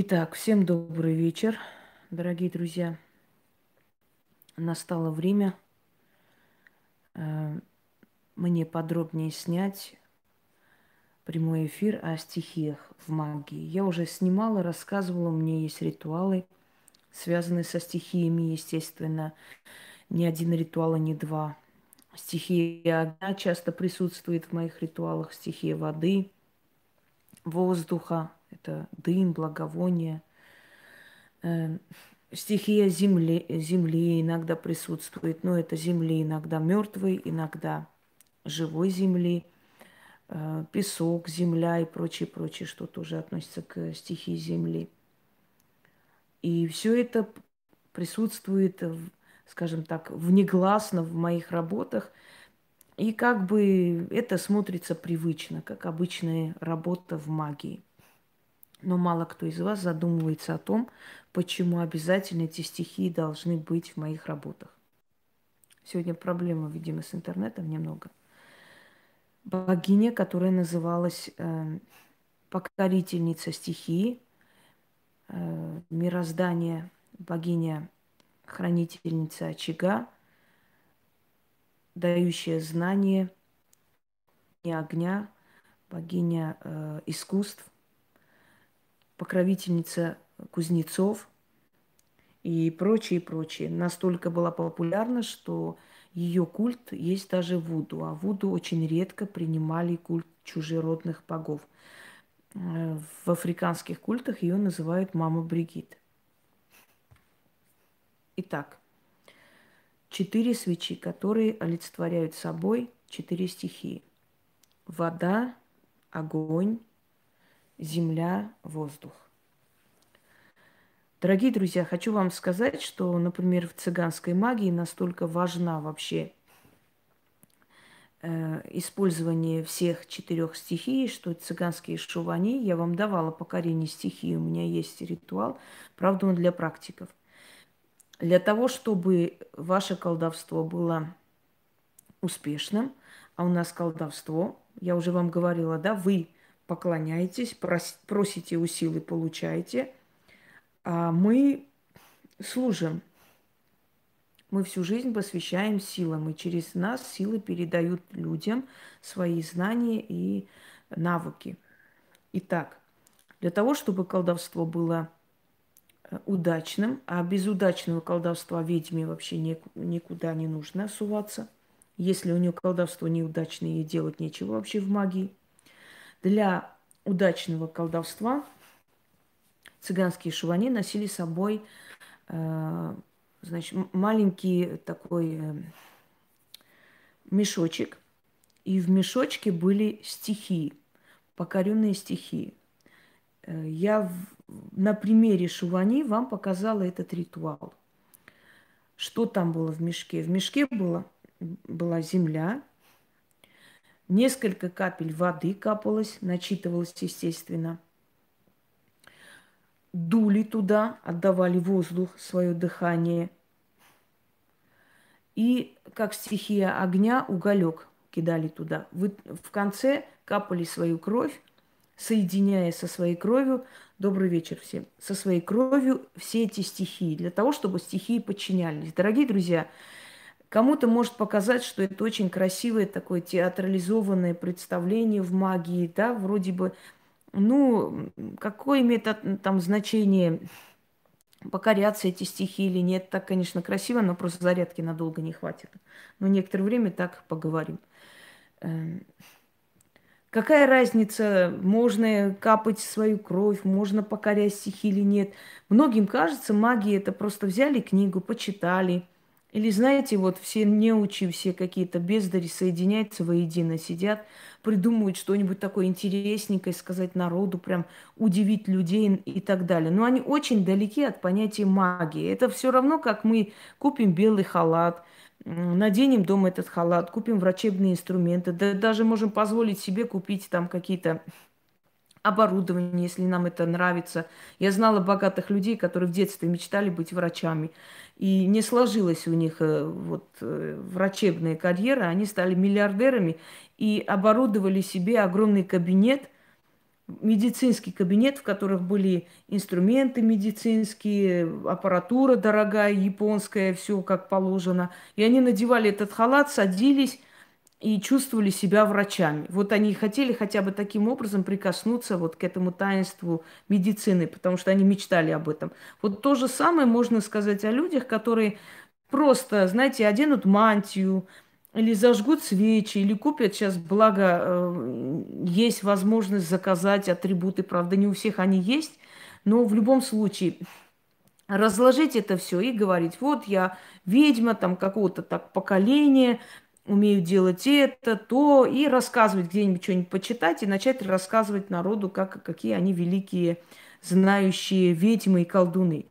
Итак, всем добрый вечер, дорогие друзья. Настало время э, мне подробнее снять прямой эфир о стихиях в магии. Я уже снимала, рассказывала, у меня есть ритуалы, связанные со стихиями, естественно. Ни один ритуал, а не два. Стихия огня часто присутствует в моих ритуалах, стихия воды, воздуха, это дым, благовоние. Э, стихия земли, земли иногда присутствует, но это земли иногда мертвой, иногда живой земли. Э, песок, земля и прочее, прочее, что тоже относится к стихии земли. И все это присутствует, скажем так, внегласно в моих работах. И как бы это смотрится привычно, как обычная работа в магии. Но мало кто из вас задумывается о том, почему обязательно эти стихии должны быть в моих работах. Сегодня проблема, видимо, с интернетом немного. Богиня, которая называлась э, покорительница стихии, э, мироздание, богиня, хранительница очага, дающая знание, огня, богиня э, искусств – покровительница кузнецов и прочее, прочее. Настолько была популярна, что ее культ есть даже в Вуду. А Вуду очень редко принимали культ чужеродных богов. В африканских культах ее называют мама Бригит. Итак, четыре свечи, которые олицетворяют собой четыре стихии. Вода, огонь, земля, воздух. Дорогие друзья, хочу вам сказать, что, например, в цыганской магии настолько важна вообще э, использование всех четырех стихий, что цыганские шувани, я вам давала покорение стихии, у меня есть ритуал, правда, он для практиков. Для того, чтобы ваше колдовство было успешным, а у нас колдовство, я уже вам говорила, да, вы поклоняетесь, просите у силы, получаете. А мы служим. Мы всю жизнь посвящаем силам, и через нас силы передают людям свои знания и навыки. Итак, для того, чтобы колдовство было э, удачным, а без удачного колдовства ведьме вообще никуда не нужно суваться. Если у нее колдовство неудачное, ей делать нечего вообще в магии – для удачного колдовства цыганские шувани носили с собой э, значит, маленький такой э, мешочек. И в мешочке были стихи, покоренные стихи. Э, я в, на примере шувани вам показала этот ритуал. Что там было в мешке? В мешке было, была земля, Несколько капель воды капалось, начитывалось, естественно. Дули туда, отдавали воздух, свое дыхание. И как стихия огня, уголек кидали туда. Вы в конце капали свою кровь, соединяя со своей кровью, добрый вечер всем, со своей кровью все эти стихии, для того, чтобы стихии подчинялись. Дорогие друзья, Кому-то может показать, что это очень красивое такое театрализованное представление в магии, да, вроде бы, ну, какое имеет там значение, покоряться эти стихи или нет, так, конечно, красиво, но просто зарядки надолго не хватит. Но некоторое время так поговорим. Эм, какая разница, можно капать свою кровь, можно покорять стихи или нет. Многим кажется, магия это просто взяли книгу, почитали – или знаете, вот все неучи, все какие-то бездари соединяются воедино, сидят, придумывают что-нибудь такое интересненькое, сказать народу, прям удивить людей и так далее. Но они очень далеки от понятия магии. Это все равно, как мы купим белый халат, наденем дома этот халат, купим врачебные инструменты, да даже можем позволить себе купить там какие-то оборудование, если нам это нравится. Я знала богатых людей, которые в детстве мечтали быть врачами. И не сложилась у них э, вот э, врачебная карьера. Они стали миллиардерами и оборудовали себе огромный кабинет медицинский кабинет, в которых были инструменты медицинские, аппаратура дорогая, японская, все как положено. И они надевали этот халат, садились и чувствовали себя врачами. Вот они хотели хотя бы таким образом прикоснуться вот к этому таинству медицины, потому что они мечтали об этом. Вот то же самое можно сказать о людях, которые просто, знаете, оденут мантию, или зажгут свечи, или купят сейчас, благо, э, есть возможность заказать атрибуты, правда, не у всех они есть, но в любом случае разложить это все и говорить, вот я ведьма там какого-то так поколения, умею делать это, то, и рассказывать где-нибудь что-нибудь почитать, и начать рассказывать народу, как, какие они великие, знающие ведьмы и колдуны.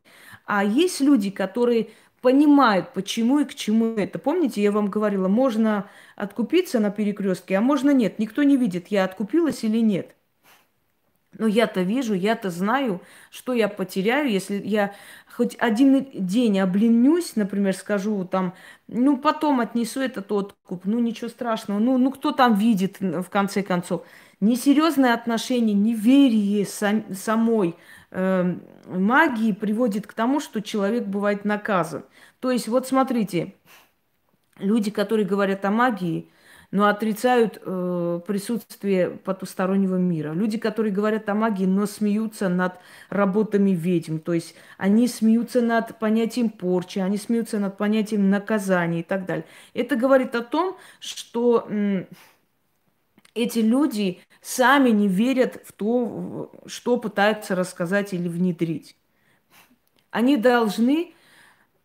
А есть люди, которые понимают, почему и к чему это. Помните, я вам говорила, можно откупиться на перекрестке, а можно нет. Никто не видит, я откупилась или нет. Но я-то вижу, я-то знаю, что я потеряю, если я хоть один день обленюсь, например, скажу там, ну, потом отнесу этот откуп, ну, ничего страшного, ну, ну, кто там видит, в конце концов. Несерьезное отношение, неверие сам, самой э, магии приводит к тому, что человек бывает наказан. То есть, вот смотрите, люди, которые говорят о магии, но отрицают э, присутствие потустороннего мира. Люди, которые говорят о магии, но смеются над работами ведьм. То есть они смеются над понятием порчи, они смеются над понятием наказания и так далее. Это говорит о том, что э, эти люди сами не верят в то, что пытаются рассказать или внедрить. Они должны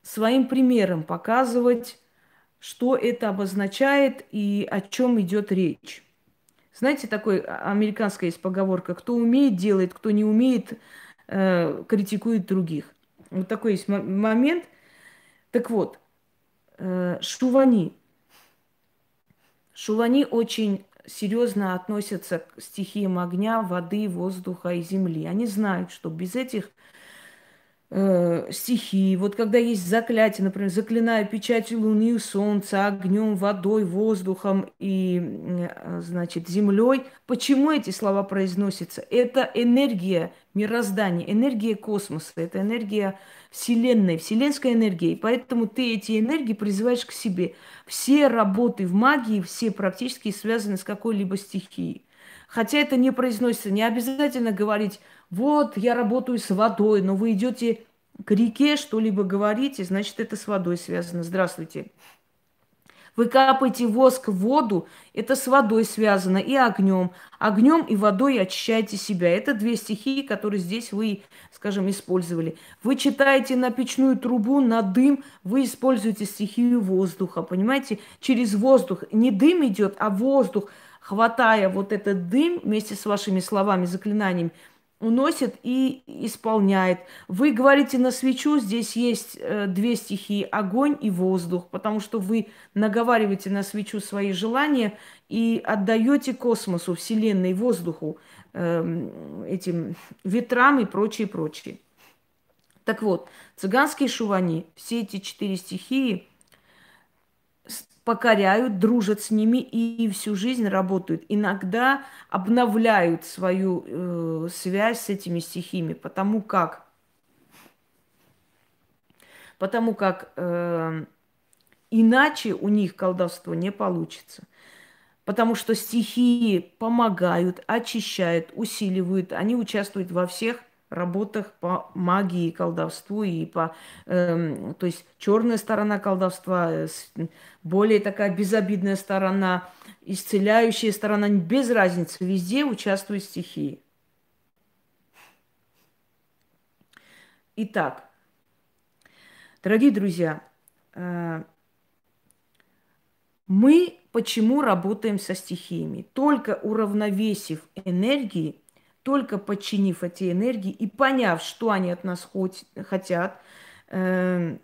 своим примером показывать что это обозначает и о чем идет речь. Знаете, такой американская есть поговорка, кто умеет, делает, кто не умеет, э, критикует других. Вот такой есть момент. Так вот, э, шувани. Шувани очень серьезно относятся к стихиям огня, воды, воздуха и земли. Они знают, что без этих э, стихии. Вот когда есть заклятие, например, заклинаю печатью луны, солнца, огнем, водой, воздухом и, э, значит, землей. Почему эти слова произносятся? Это энергия мироздания, энергия космоса, это энергия Вселенной, вселенская энергия. И поэтому ты эти энергии призываешь к себе. Все работы в магии, все практически связаны с какой-либо стихией. Хотя это не произносится, не обязательно говорить, вот я работаю с водой, но вы идете к реке, что-либо говорите, значит, это с водой связано. Здравствуйте. Вы капаете воск в воду, это с водой связано и огнем. Огнем и водой очищаете себя. Это две стихии, которые здесь вы, скажем, использовали. Вы читаете на печную трубу, на дым, вы используете стихию воздуха, понимаете? Через воздух. Не дым идет, а воздух – хватая вот этот дым вместе с вашими словами, заклинаниями, уносит и исполняет. Вы говорите на свечу, здесь есть э, две стихии, огонь и воздух, потому что вы наговариваете на свечу свои желания и отдаете космосу, Вселенной, воздуху, э, этим ветрам и прочее, прочее. Так вот, цыганские шувани, все эти четыре стихии – покоряют, дружат с ними и всю жизнь работают. Иногда обновляют свою э, связь с этими стихиями, потому как, потому как э, иначе у них колдовство не получится. Потому что стихии помогают, очищают, усиливают, они участвуют во всех работах по магии и колдовству, и по, э, то есть черная сторона колдовства, э, более такая безобидная сторона, исцеляющая сторона, без разницы, везде участвуют стихии. Итак, дорогие друзья, э, мы почему работаем со стихиями? Только уравновесив энергии, только подчинив эти энергии и поняв, что они от нас хотят, э,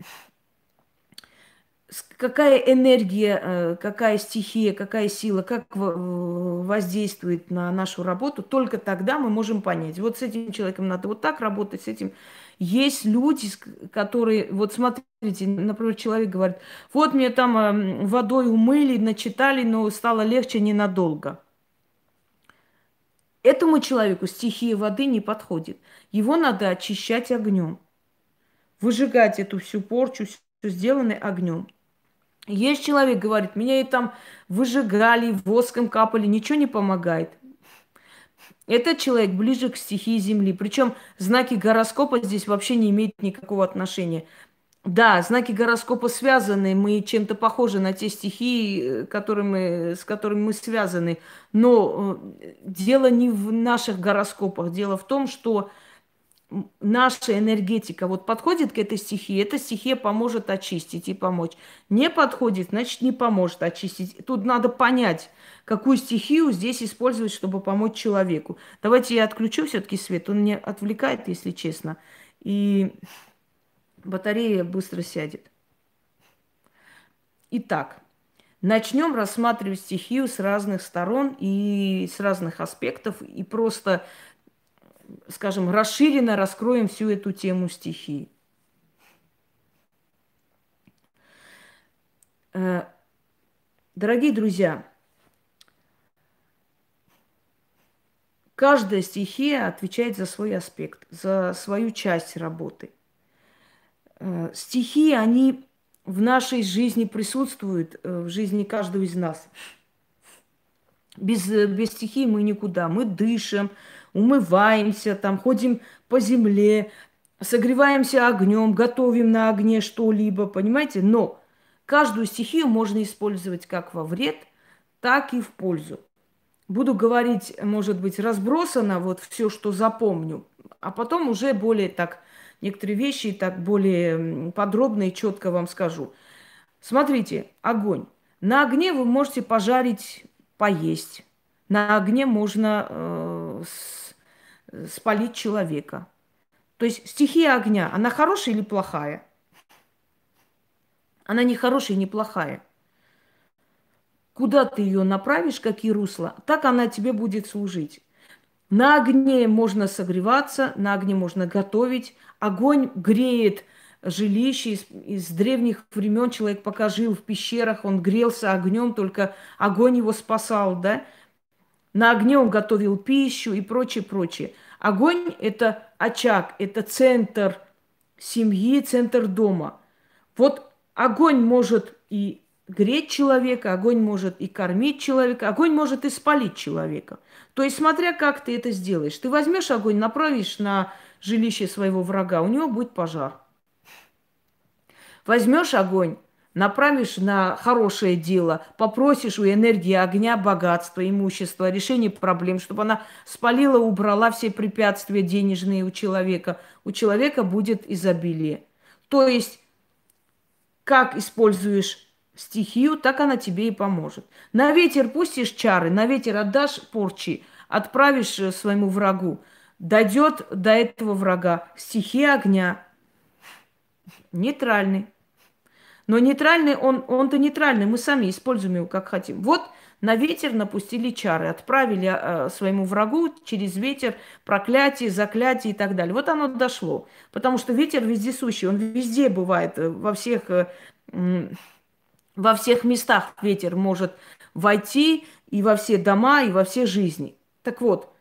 какая энергия, э, какая стихия, какая сила, как воздействует на нашу работу, только тогда мы можем понять. Вот с этим человеком надо вот так работать, с этим. Есть люди, которые, вот смотрите, например, человек говорит, вот мне там эм, водой умыли, начитали, но стало легче ненадолго. Этому человеку стихия воды не подходит. Его надо очищать огнем. Выжигать эту всю порчу, все сделанное огнем. Есть человек, говорит, меня и там выжигали, воском капали, ничего не помогает. Этот человек ближе к стихии Земли. Причем знаки гороскопа здесь вообще не имеют никакого отношения. Да, знаки гороскопа связаны, мы чем-то похожи на те стихии, которыми, с которыми мы связаны. Но э, дело не в наших гороскопах, дело в том, что наша энергетика вот подходит к этой стихии, эта стихия поможет очистить и помочь. Не подходит, значит, не поможет очистить. Тут надо понять, какую стихию здесь использовать, чтобы помочь человеку. Давайте я отключу все-таки свет, он меня отвлекает, если честно. И батарея быстро сядет. Итак, начнем рассматривать стихию с разных сторон и с разных аспектов, и просто, скажем, расширенно раскроем всю эту тему стихии. Э, дорогие друзья, каждая стихия отвечает за свой аспект, за свою часть работы. Э, стихи, они в нашей жизни присутствуют, э, в жизни каждого из нас. Без, э, без стихий мы никуда. Мы дышим, умываемся, там, ходим по земле, согреваемся огнем, готовим на огне что-либо, понимаете? Но каждую стихию можно использовать как во вред, так и в пользу. Буду говорить, может быть, разбросано вот все, что запомню, а потом уже более так некоторые вещи так более подробно и четко вам скажу. Смотрите, огонь. На огне вы можете пожарить, поесть. На огне можно э, спалить человека. То есть стихия огня, она хорошая или плохая? Она не хорошая и не плохая. Куда ты ее направишь, какие русла, так она тебе будет служить. На огне можно согреваться, на огне можно готовить. Огонь греет жилище из, из древних времен. Человек пока жил в пещерах, он грелся огнем, только огонь его спасал, да? На огне он готовил пищу и прочее, прочее. Огонь – это очаг, это центр семьи, центр дома. Вот огонь может и греть человека, огонь может и кормить человека, огонь может и спалить человека. То есть, смотря как ты это сделаешь. Ты возьмешь огонь, направишь на жилище своего врага, у него будет пожар. Возьмешь огонь, направишь на хорошее дело, попросишь у энергии огня богатства, имущества, решение проблем, чтобы она спалила, убрала все препятствия денежные у человека. У человека будет изобилие. То есть, как используешь стихию, так она тебе и поможет. На ветер пустишь чары, на ветер отдашь порчи, отправишь э, своему врагу. Дойдет до этого врага стихия огня. Нейтральный. Но нейтральный, он, он-то нейтральный, мы сами используем его как хотим. Вот на ветер напустили чары, отправили э, своему врагу через ветер проклятие, заклятие и так далее. Вот оно дошло. Потому что ветер вездесущий, он везде бывает, э, во всех... Э, во всех местах ветер может войти и во все дома, и во все жизни. Так вот,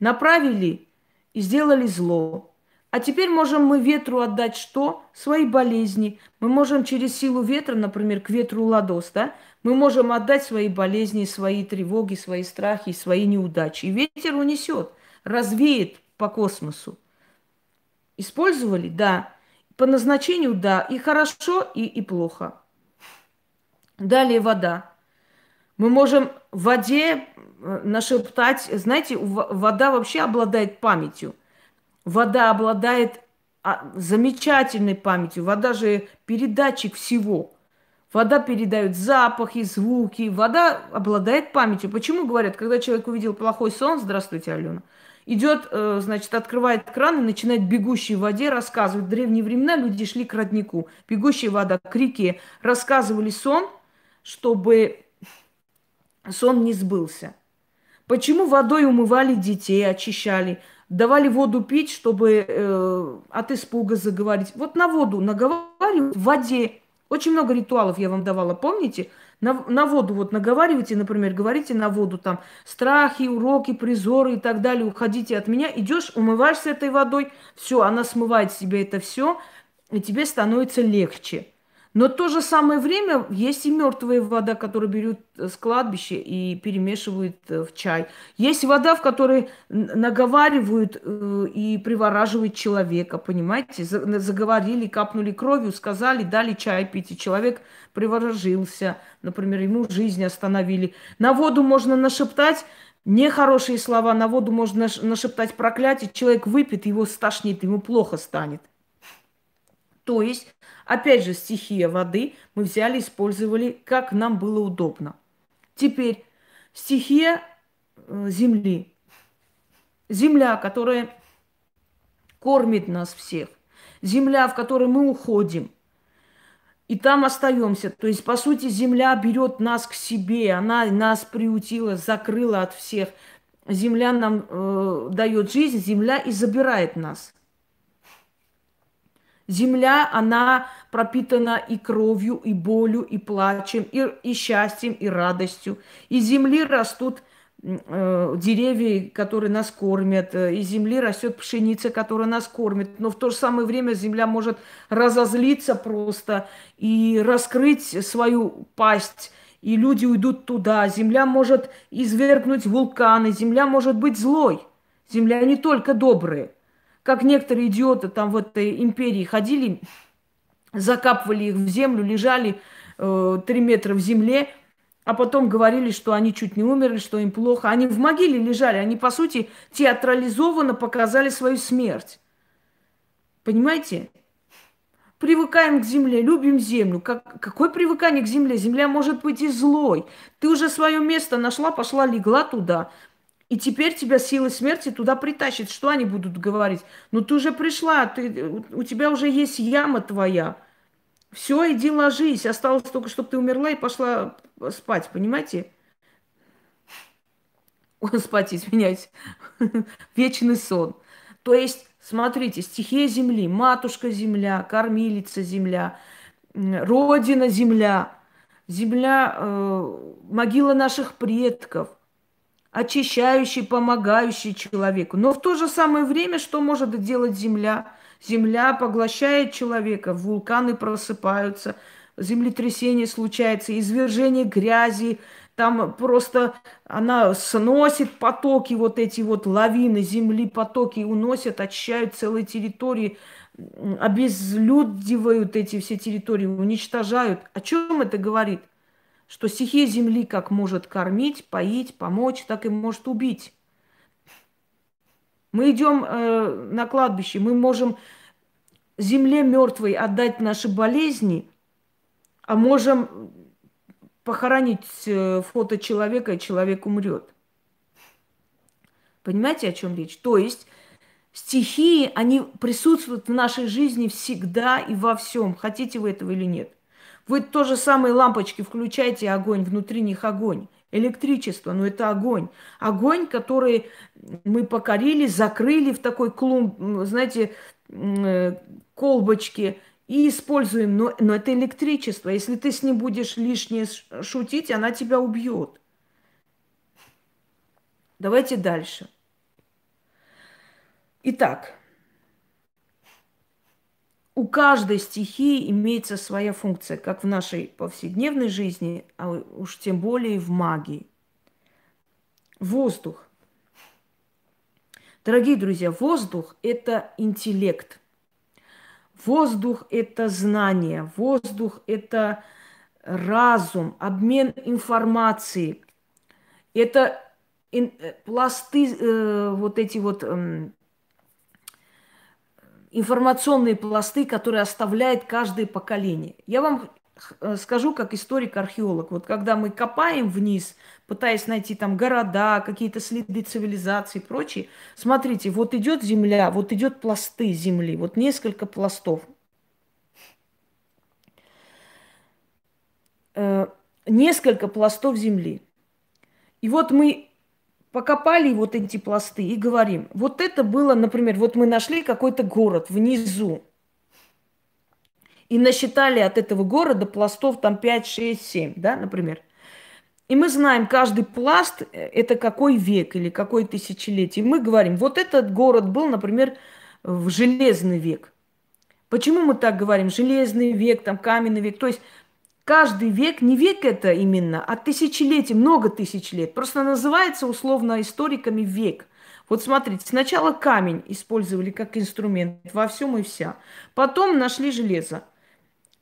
направили и сделали зло. А теперь можем мы ветру отдать что? Свои болезни. Мы можем через силу ветра, например, к ветру ладос, да? Мы можем отдать свои болезни, свои тревоги, свои страхи, свои неудачи. И ветер унесет, развеет по космосу. Использовали? Да. По назначению? Да. И хорошо, и, и плохо. Далее вода. Мы можем в воде э, нашептать, знаете, вода вообще обладает памятью. Вода обладает а, замечательной памятью. Вода же передатчик всего. Вода передает запахи, звуки. Вода обладает памятью. Почему говорят, когда человек увидел плохой сон, здравствуйте, Алена, идет, э, значит, открывает кран и начинает бегущей воде рассказывать. В древние времена люди шли к роднику. Бегущая вода к реке. Рассказывали сон – чтобы сон не сбылся. Почему водой умывали детей, очищали, давали воду пить, чтобы э, от испуга заговорить. Вот на воду наговаривают в воде. Очень много ритуалов я вам давала, помните? На, на воду вот наговаривайте, например, говорите на воду там страхи, уроки, призоры и так далее, уходите от меня, идешь, умываешься этой водой, все, она смывает себе это все, и тебе становится легче. Но в то же самое время есть и мертвая вода, которую берут с кладбища и перемешивают э, в чай. Есть вода, в которой наговаривают э, и привораживают человека, понимаете? Заговорили, капнули кровью, сказали, дали чай пить, и человек приворожился. Например, ему жизнь остановили. На воду можно нашептать нехорошие слова, на воду можно нашептать проклятие, человек выпьет, его стошнит, ему плохо станет. То есть Опять же, стихия воды мы взяли, использовали, как нам было удобно. Теперь стихия э, земли. Земля, которая кормит нас всех. Земля, в которой мы уходим. И там остаемся. То есть, по сути, земля берет нас к себе. Она нас приутила, закрыла от всех. Земля нам э, дает жизнь, земля и забирает нас. Земля, она пропитана и кровью, и болью, и плачем, и, и счастьем, и радостью. Из земли растут э, деревья, которые нас кормят, из земли растет пшеница, которая нас кормит. Но в то же самое время земля может разозлиться просто и раскрыть свою пасть, и люди уйдут туда. Земля может извергнуть вулканы, земля может быть злой. Земля не только добрая как некоторые идиоты там в этой империи ходили, закапывали их в землю, лежали э, метра в земле, а потом говорили, что они чуть не умерли, что им плохо. Они в могиле лежали, они, по сути, театрализованно показали свою смерть. Понимаете? Привыкаем к земле, любим землю. Как, какое привыкание к земле? Земля может быть и злой. Ты уже свое место нашла, пошла, легла туда. И теперь тебя силы смерти туда притащит. Что они будут говорить? Ну ты уже пришла, ты, у тебя уже есть яма твоя. Все, иди ложись. Осталось только, чтобы ты умерла и пошла спать, понимаете? Спать, извиняюсь. Вечный сон. То есть, смотрите, стихия земли, матушка земля, кормилица земля, родина земля, земля, э, могила наших предков – очищающий, помогающий человеку. Но в то же самое время, что может делать Земля? Земля поглощает человека, вулканы просыпаются, землетрясение случается, извержение грязи, там просто она сносит потоки, вот эти вот лавины земли, потоки уносят, очищают целые территории, обезлюдивают эти все территории, уничтожают. О чем это говорит? Что стихия земли как может кормить, поить, помочь, так и может убить. Мы идем э, на кладбище, мы можем земле мертвой отдать наши болезни, а можем похоронить э, фото человека, и человек умрет. Понимаете, о чем речь? То есть стихии, они присутствуют в нашей жизни всегда и во всем, хотите вы этого или нет. Вы то же самые лампочки включаете, огонь, внутри них огонь. Электричество, но это огонь. Огонь, который мы покорили, закрыли в такой клумб, знаете, э, колбочки и используем. Но, но это электричество. Если ты с ним будешь лишнее шутить, она тебя убьет. Давайте дальше. Итак, у каждой стихии имеется своя функция, как в нашей повседневной жизни, а уж тем более в магии. Воздух. Дорогие друзья, воздух – это интеллект. Воздух – это знание. Воздух – это разум, обмен информацией. Это э, пласты, э, вот эти вот э, информационные пласты, которые оставляет каждое поколение. Я вам э, скажу как историк-археолог. Вот когда мы копаем вниз, пытаясь найти там города, какие-то следы цивилизации и прочее, смотрите, вот идет земля, вот идет пласты земли, вот несколько пластов. Э, несколько пластов земли. И вот мы покопали вот эти пласты и говорим, вот это было, например, вот мы нашли какой-то город внизу. И насчитали от этого города пластов там 5, 6, 7, да, например. И мы знаем, каждый пласт – это какой век или какой тысячелетие. Мы говорим, вот этот город был, например, в железный век. Почему мы так говорим? Железный век, там каменный век. То есть каждый век, не век это именно, а тысячелетие, много тысяч лет. Просто называется условно историками век. Вот смотрите, сначала камень использовали как инструмент во всем и вся. Потом нашли железо.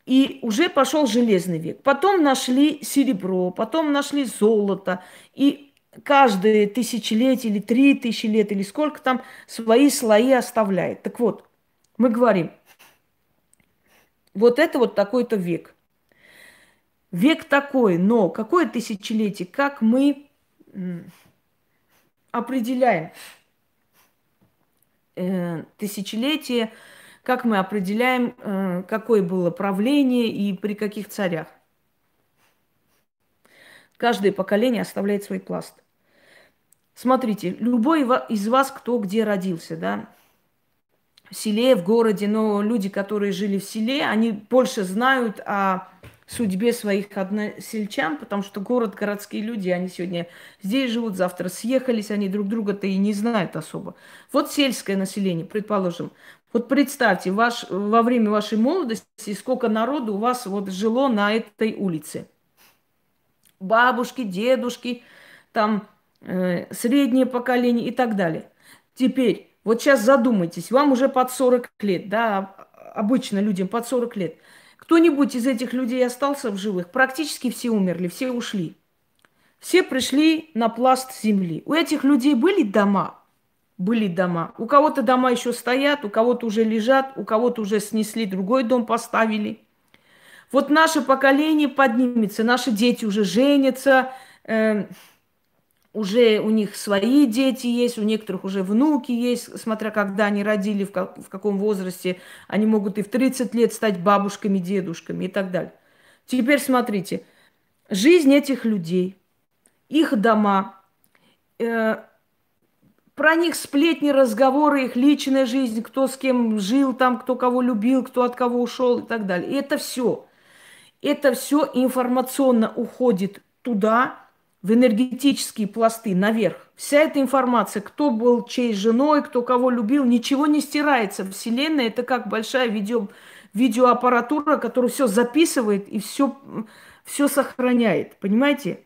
И уже пошел железный век. Потом нашли серебро, потом нашли золото. И каждые тысячелетие или три тысячи лет, или сколько там свои слои оставляет. Так вот, мы говорим, вот это вот такой-то век. Век такой, но какое тысячелетие, как мы определяем э, тысячелетие, как мы определяем, э, какое было правление и при каких царях. Каждое поколение оставляет свой пласт. Смотрите, любой из вас, кто где родился, да, в селе, в городе, но люди, которые жили в селе, они больше знают о судьбе своих односельчан, потому что город, городские люди, они сегодня здесь живут, завтра съехались, они друг друга-то и не знают особо. Вот сельское население, предположим. Вот представьте, ваш, во время вашей молодости, сколько народу у вас вот жило на этой улице. Бабушки, дедушки, там э, среднее поколение и так далее. Теперь, вот сейчас задумайтесь, вам уже под 40 лет, да, обычно людям под 40 лет. Кто-нибудь из этих людей остался в живых? Практически все умерли, все ушли. Все пришли на пласт земли. У этих людей были дома, были дома. У кого-то дома еще стоят, у кого-то уже лежат, у кого-то уже снесли, другой дом поставили. Вот наше поколение поднимется, наши дети уже женятся, э, уже у них свои дети есть, у некоторых уже внуки есть, смотря когда они родили, в, как, в каком возрасте. Они могут и в 30 лет стать бабушками, дедушками и так далее. Теперь смотрите, жизнь этих людей, их дома, э, про них сплетни, разговоры, их личная жизнь, кто с кем жил там, кто кого любил, кто от кого ушел и так далее. И это все. Это все информационно уходит туда, в энергетические пласты наверх. Вся эта информация, кто был чьей женой, кто кого любил, ничего не стирается. Вселенная это как большая видео, видеоаппаратура, которая все записывает и все, все сохраняет. Понимаете?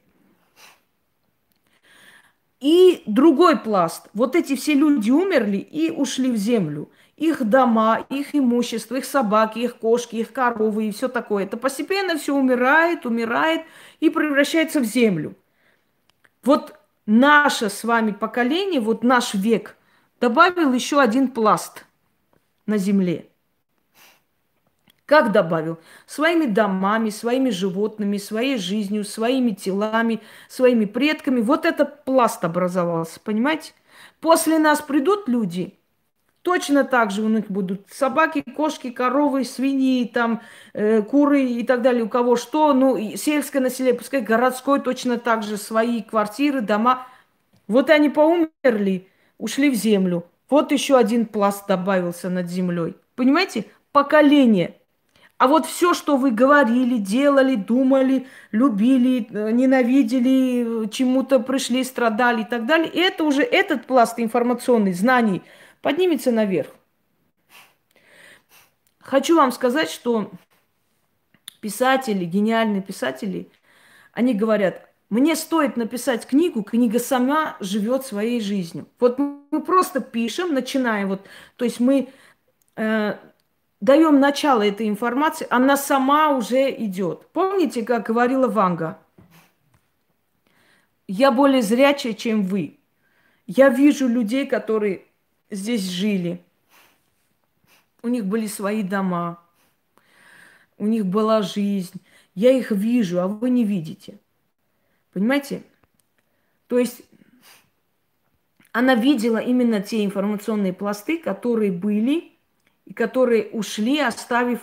И другой пласт. Вот эти все люди умерли и ушли в землю. Их дома, их имущество, их собаки, их кошки, их коровы и все такое. Это постепенно все умирает, умирает и превращается в землю. Вот наше с вами поколение, вот наш век добавил еще один пласт на земле. Как добавил? Своими домами, своими животными, своей жизнью, своими телами, своими предками. Вот этот пласт образовался, понимаете? После нас придут люди, точно так же у них будут собаки, кошки, коровы, свиньи, там, э, куры и так далее, у кого что. Ну, сельское население, пускай городское точно так же, свои квартиры, дома. Вот они поумерли, ушли в землю. Вот еще один пласт добавился над землей. Понимаете? Поколение – а вот все, что вы говорили, делали, думали, любили, э, ненавидели, чему-то пришли, страдали и так далее, это уже этот пласт информационный знаний поднимется наверх. Хочу вам сказать, что писатели, гениальные писатели, они говорят, мне стоит написать книгу, книга сама живет своей жизнью. Вот мы просто пишем, начинаем вот, то есть мы э, даем начало этой информации, она сама уже идет. Помните, как говорила Ванга? Я более зрячая, чем вы. Я вижу людей, которые здесь жили. У них были свои дома. У них была жизнь. Я их вижу, а вы не видите. Понимаете? То есть она видела именно те информационные пласты, которые были и которые ушли, оставив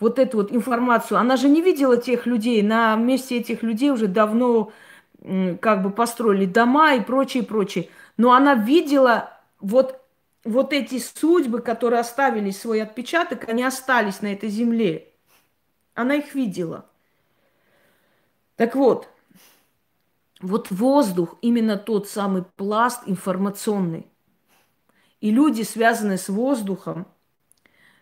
вот эту вот информацию. Она же не видела тех людей. На месте этих людей уже давно как бы построили дома и прочее, прочее. Но она видела вот, вот эти судьбы, которые оставили свой отпечаток, они остались на этой земле. Она их видела. Так вот, вот воздух, именно тот самый пласт информационный. И люди, связанные с воздухом,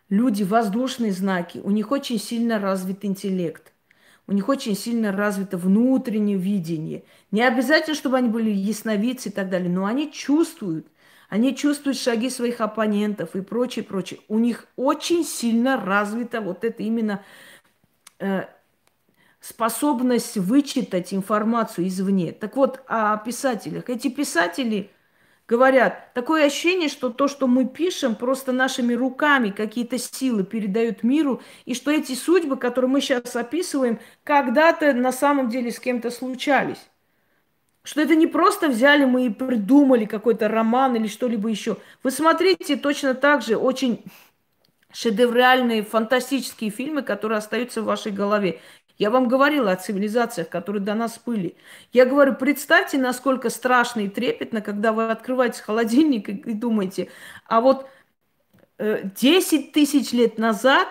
люди воздушные знаки, у них очень сильно развит интеллект. У них очень сильно развито внутреннее видение. Не обязательно, чтобы они были ясновидцы и так далее, но они чувствуют. Они чувствуют шаги своих оппонентов и прочее, прочее. У них очень сильно развита вот это именно э, способность вычитать информацию извне. Так вот, о писателях. Эти писатели говорят, такое ощущение, что то, что мы пишем, просто нашими руками какие-то силы передают миру, и что эти судьбы, которые мы сейчас описываем, когда-то на самом деле с кем-то случались. Что это не просто взяли мы и придумали какой-то роман или что-либо еще. Вы смотрите точно так же очень шедевральные, фантастические фильмы, которые остаются в вашей голове. Я вам говорила о цивилизациях, которые до нас были. Я говорю, представьте, насколько страшно и трепетно, когда вы открываете холодильник и думаете, а вот 10 э, тысяч лет назад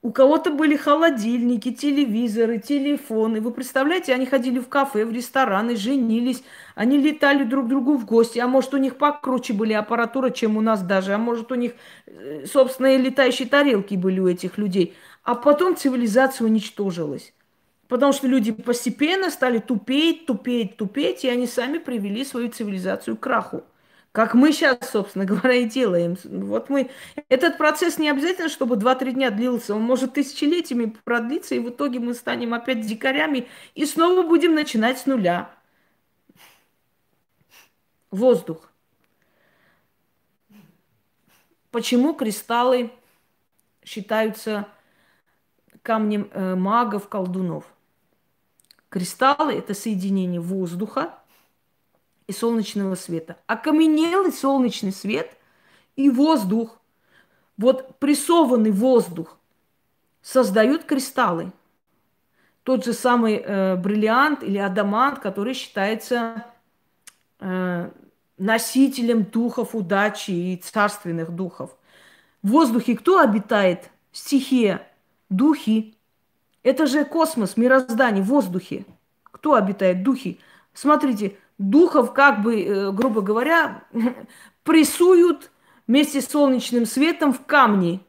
у кого-то были холодильники, телевизоры, телефоны. Вы представляете, они ходили в кафе, в рестораны, женились, они летали друг к другу в гости. А может, у них покруче были аппаратура, чем у нас даже. А может, у них э, собственные летающие тарелки были у этих людей. А потом цивилизация уничтожилась. Потому что люди постепенно стали тупеть, тупеть, тупеть, и они сами привели свою цивилизацию к краху. Как мы сейчас, собственно говоря, и делаем. Вот мы... Этот процесс не обязательно, чтобы 2-3 дня длился. Он может тысячелетиями продлиться, и в итоге мы станем опять дикарями и снова будем начинать с нуля. Воздух. Почему кристаллы считаются камнем э, магов, колдунов? Кристаллы – это соединение воздуха и солнечного света. Окаменелый солнечный свет и воздух, вот прессованный воздух, создают кристаллы. Тот же самый э, бриллиант или адамант, который считается э, носителем духов удачи и царственных духов. В воздухе кто обитает? Стихия, духи. Это же космос, мироздание, в воздухе. Кто обитает? Духи. Смотрите, духов, как бы, э, грубо говоря, прессуют вместе с солнечным светом в камни.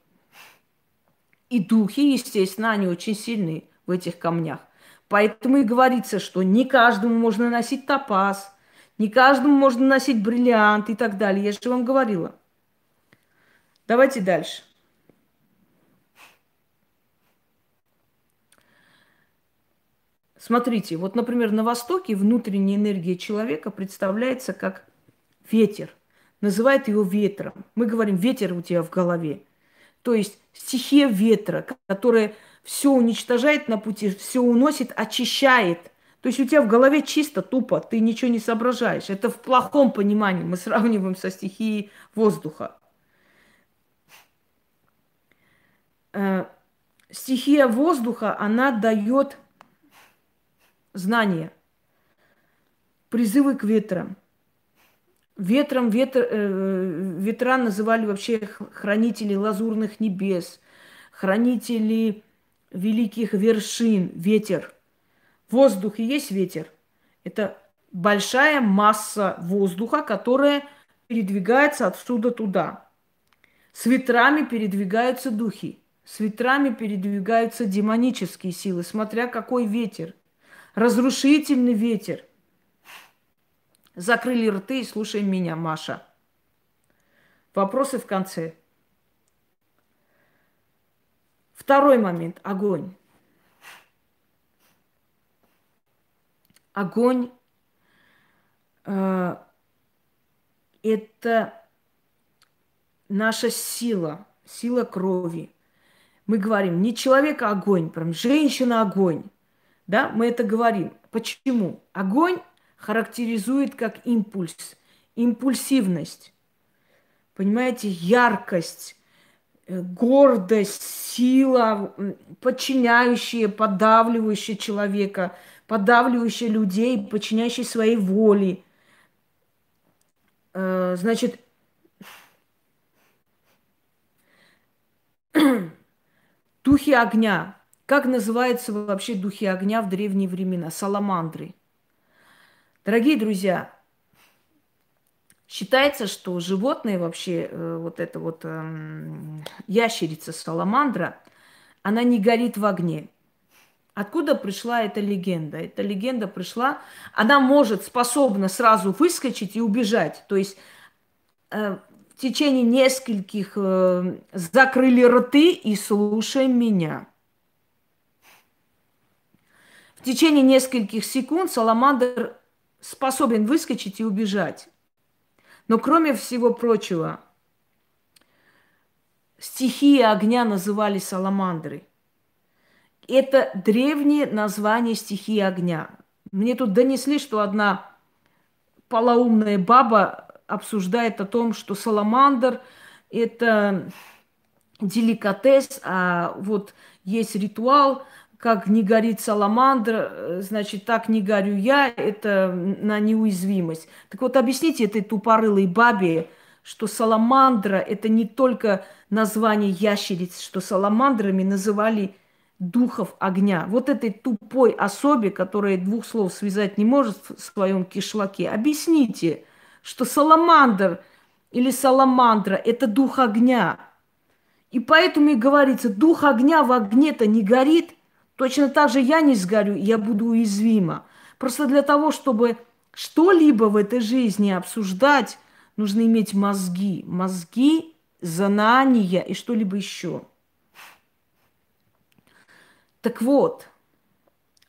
И духи, естественно, они очень сильные в этих камнях. Поэтому и говорится, что не каждому можно носить топаз, не каждому можно носить бриллиант и так далее. Я же вам говорила. Давайте дальше. Смотрите, вот, например, на Востоке внутренняя энергия человека представляется как ветер. Называют его ветром. Мы говорим, ветер у тебя в голове. То есть стихия ветра, которая все уничтожает на пути, все уносит, очищает. То есть у тебя в голове чисто, тупо, ты ничего не соображаешь. Это в плохом понимании. Мы сравниваем со стихией воздуха. Э, стихия воздуха, она дает знания, призывы к ветрам. Ветром ветр, э, ветра называли вообще хранители лазурных небес, хранители великих вершин, ветер. Воздух и есть ветер. Это большая масса воздуха, которая передвигается отсюда туда. С ветрами передвигаются духи, с ветрами передвигаются демонические силы, смотря какой ветер разрушительный ветер. Закрыли рты и слушаем меня, Маша. Вопросы в конце. Второй момент – огонь. Огонь э, – это наша сила, сила крови. Мы говорим, не человек а огонь, прям женщина огонь. Да, мы это говорим. Почему? Огонь характеризует как импульс, импульсивность, понимаете, яркость, э, гордость, сила, подчиняющая, подавливающая человека, подавливающая людей, подчиняющая своей воле. Э, значит, духи огня Как называются вообще духи огня в древние времена? Саламандры. Дорогие друзья, считается, что животные вообще, э, вот эта вот э, ящерица саламандра, она не горит в огне. Откуда пришла эта легенда? Эта легенда пришла, она может, способна сразу выскочить и убежать. То есть э, в течение нескольких э, закрыли рты и слушай меня. В течение нескольких секунд саламандр способен выскочить и убежать. Но кроме всего прочего, стихии огня называли саламандры. Это древнее название стихии огня. Мне тут донесли, что одна полоумная баба обсуждает о том, что саламандр – это деликатес, а вот есть ритуал – как не горит саламандр, э, значит, так не горю я, это на неуязвимость. Так вот, объясните этой тупорылой бабе, что саламандра – это не только название ящериц, что саламандрами называли духов огня. Вот этой тупой особе, которая двух слов связать не может в своем кишлаке, объясните, что саламандр или саламандра – это дух огня. И поэтому и говорится, дух огня в огне-то не горит – Точно так же я не сгорю, я буду уязвима. Просто для того, чтобы что-либо в этой жизни обсуждать, нужно иметь мозги. Мозги, знания и что-либо еще. Так вот,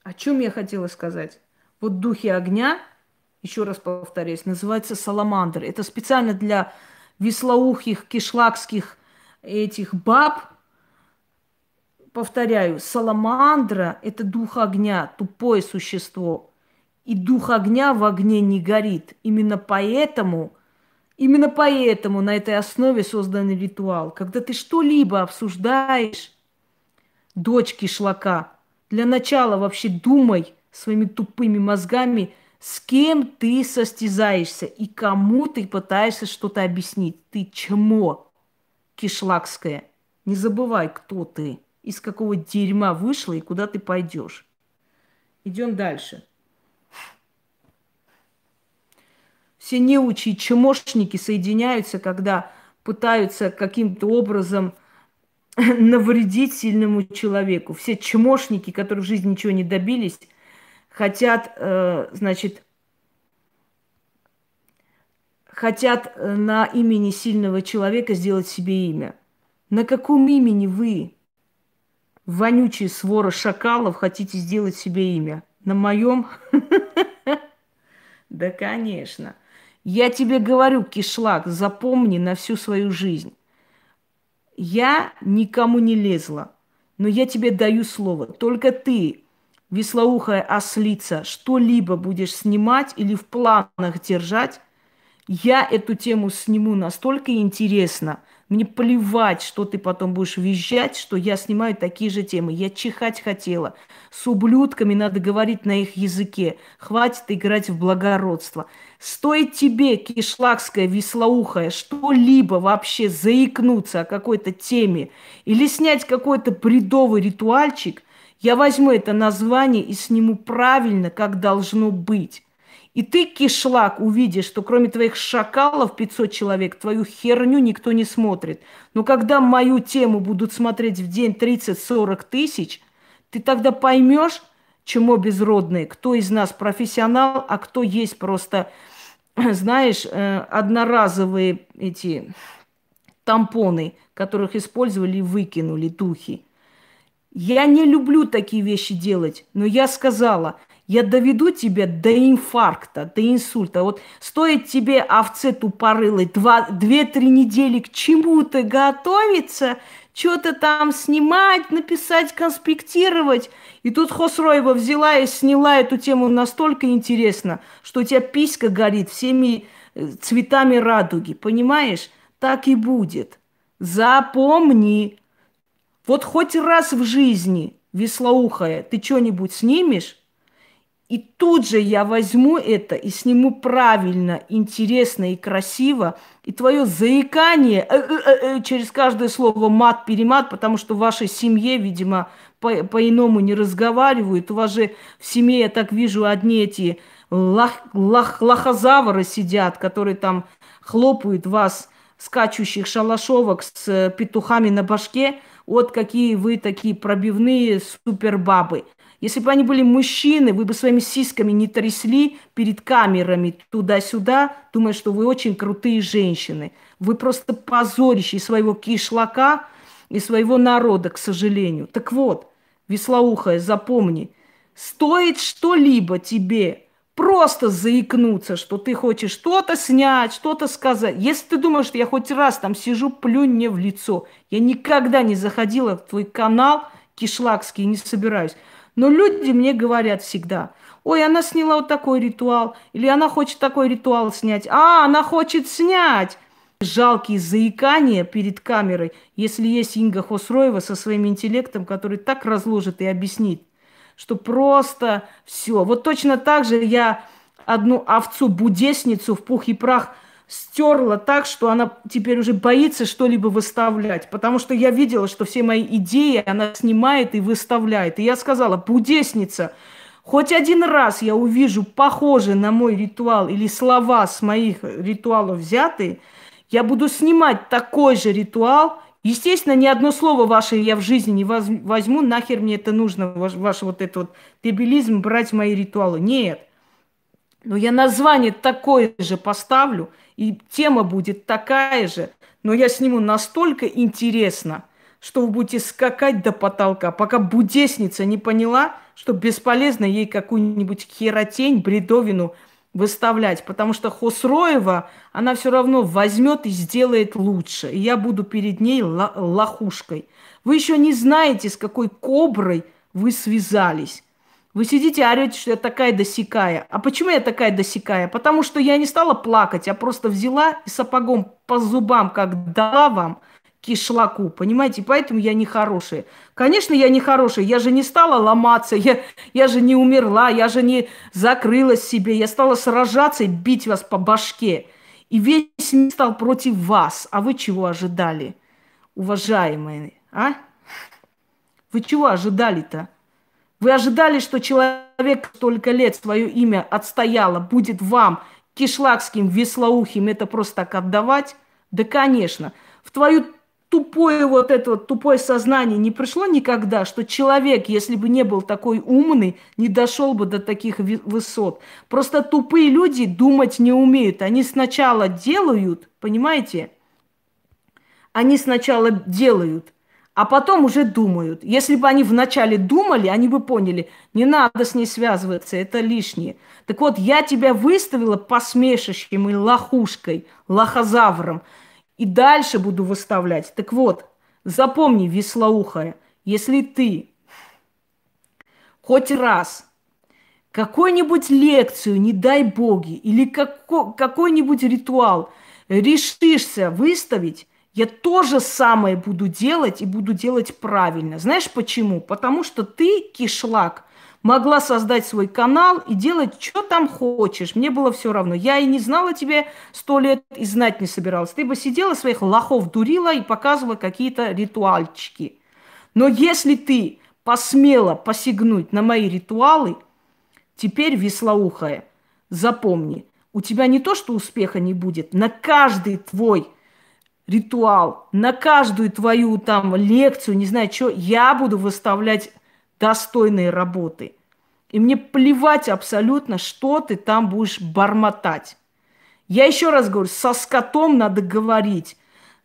о чем я хотела сказать? Вот духи огня, еще раз повторюсь, называется саламандр. Это специально для веслоухих, кишлакских этих баб, повторяю, саламандра – это дух огня, тупое существо. И дух огня в огне не горит. Именно поэтому, именно поэтому на этой основе создан ритуал. Когда ты что-либо обсуждаешь, дочки шлака, для начала вообще думай своими тупыми мозгами, с кем ты состязаешься и кому ты пытаешься что-то объяснить. Ты чмо кишлакское. Не забывай, кто ты из какого дерьма вышла и куда ты пойдешь. Идем дальше. Все неучи и чмошники соединяются, когда пытаются каким-то образом навредить сильному человеку. Все чмошники, которые в жизни ничего не добились, хотят, э, значит, хотят э, на имени сильного человека сделать себе имя. На каком имени вы вонючие свора шакалов хотите сделать себе имя? На моем? Да, конечно. Я тебе говорю, кишлак, запомни на всю свою жизнь. Я никому не лезла, но я тебе даю слово. Только ты, веслоухая ослица, что-либо будешь снимать или в планах держать, я эту тему сниму настолько интересно – мне плевать, что ты потом будешь визжать, что я снимаю такие же темы. Я чихать хотела. С ублюдками надо говорить на их языке. Хватит играть в благородство. Стоит тебе, кишлакская веслоухая, что-либо вообще заикнуться о какой-то теме или снять какой-то бредовый ритуальчик, я возьму это название и сниму правильно, как должно быть. И ты, кишлак, увидишь, что кроме твоих шакалов 500 человек, твою херню никто не смотрит. Но когда мою тему будут смотреть в день 30-40 тысяч, ты тогда поймешь, чему безродные, кто из нас профессионал, а кто есть просто, знаешь, э, одноразовые эти тампоны, которых использовали и выкинули духи. Я не люблю такие вещи делать, но я сказала – я доведу тебя до инфаркта, до инсульта. Вот стоит тебе, овце тупорылой, две-три недели к чему-то готовиться, что-то там снимать, написать, конспектировать. И тут Хосроева взяла и сняла эту тему настолько интересно, что у тебя писька горит всеми э, цветами радуги. Понимаешь? Так и будет. Запомни. Вот хоть раз в жизни, веслоухая, ты что-нибудь снимешь, И тут же я возьму это и сниму правильно, интересно и красиво. И твое заикание э, э, э, через каждое слово мат-перемат, потому что в вашей семье, видимо, по- по-иному не разговаривают. У вас же в семье, я так вижу, одни эти лах, лах, лохозавры сидят, которые там хлопают вас, скачущих шалашовок с петухами на башке. Вот какие вы такие пробивные супербабы. Если бы они были мужчины, вы бы своими сиськами не трясли перед камерами туда-сюда, думая, что вы очень крутые женщины. Вы просто позорище своего кишлака и своего народа, к сожалению. Так вот, веслоухая, запомни, стоит что-либо тебе просто заикнуться, что ты хочешь что-то снять, что-то сказать. Если ты думаешь, что я хоть раз там сижу, плюнь мне в лицо. Я никогда не заходила в твой канал кишлакский, не собираюсь. Но люди мне говорят всегда, ой, она сняла вот такой ритуал, или она хочет такой ритуал снять. А, она хочет снять. Жалкие заикания перед камерой, если есть Инга Хосроева со своим интеллектом, который так разложит и объяснит, что просто все. Вот точно так же я одну овцу-будесницу в пух и прах стерла так, что она теперь уже боится что-либо выставлять. Потому что я видела, что все мои идеи она снимает и выставляет. И я сказала, будесница, хоть один раз я увижу похожий на мой ритуал или слова с моих ритуалов взятые, я буду снимать такой же ритуал. Естественно, ни одно слово ваше я в жизни не возьму, нахер мне это нужно, ваш, ваш вот этот вот дебилизм брать мои ритуалы. Нет. Но я название такое же поставлю – и тема будет такая же, но я сниму настолько интересно, что вы будете скакать до потолка, пока будесница не поняла, что бесполезно ей какую-нибудь херотень, бредовину выставлять, потому что Хосроева, она все равно возьмет и сделает лучше, и я буду перед ней лохушкой. Вы еще не знаете, с какой коброй вы связались. Вы сидите орете, что я такая досекая. А почему я такая досекая? Потому что я не стала плакать, а просто взяла и сапогом по зубам, как дала вам кишлаку, понимаете? Поэтому я не хорошая. Конечно, я не хорошая. Я же не стала ломаться, я, я же не умерла, я же не закрылась себе. Я стала сражаться и бить вас по башке. И весь мир стал против вас. А вы чего ожидали, уважаемые, а? Вы чего ожидали-то? Вы ожидали, что человек столько лет свое имя отстояло, будет вам, кишлакским, веслоухим, это просто так отдавать? Да, конечно. В твою тупое вот это вот тупое сознание не пришло никогда, что человек, если бы не был такой умный, не дошел бы до таких высот. Просто тупые люди думать не умеют. Они сначала делают, понимаете? Они сначала делают – а потом уже думают. Если бы они вначале думали, они бы поняли, не надо с ней связываться, это лишнее. Так вот, я тебя выставила посмешищем и лохушкой, лохозавром, и дальше буду выставлять. Так вот, запомни, веслоухая, если ты хоть раз какую-нибудь лекцию, не дай боги, или какой-нибудь ритуал решишься выставить, я то же самое буду делать и буду делать правильно. Знаешь почему? Потому что ты, кишлак, могла создать свой канал и делать, что там хочешь. Мне было все равно. Я и не знала тебе сто лет и знать не собиралась. Ты бы сидела, своих лохов дурила и показывала какие-то ритуальчики. Но если ты посмела посягнуть на мои ритуалы, теперь веслоухая, запомни, у тебя не то, что успеха не будет, на каждый твой ритуал, на каждую твою там лекцию, не знаю, что, я буду выставлять достойные работы. И мне плевать абсолютно, что ты там будешь бормотать. Я еще раз говорю, со скотом надо говорить,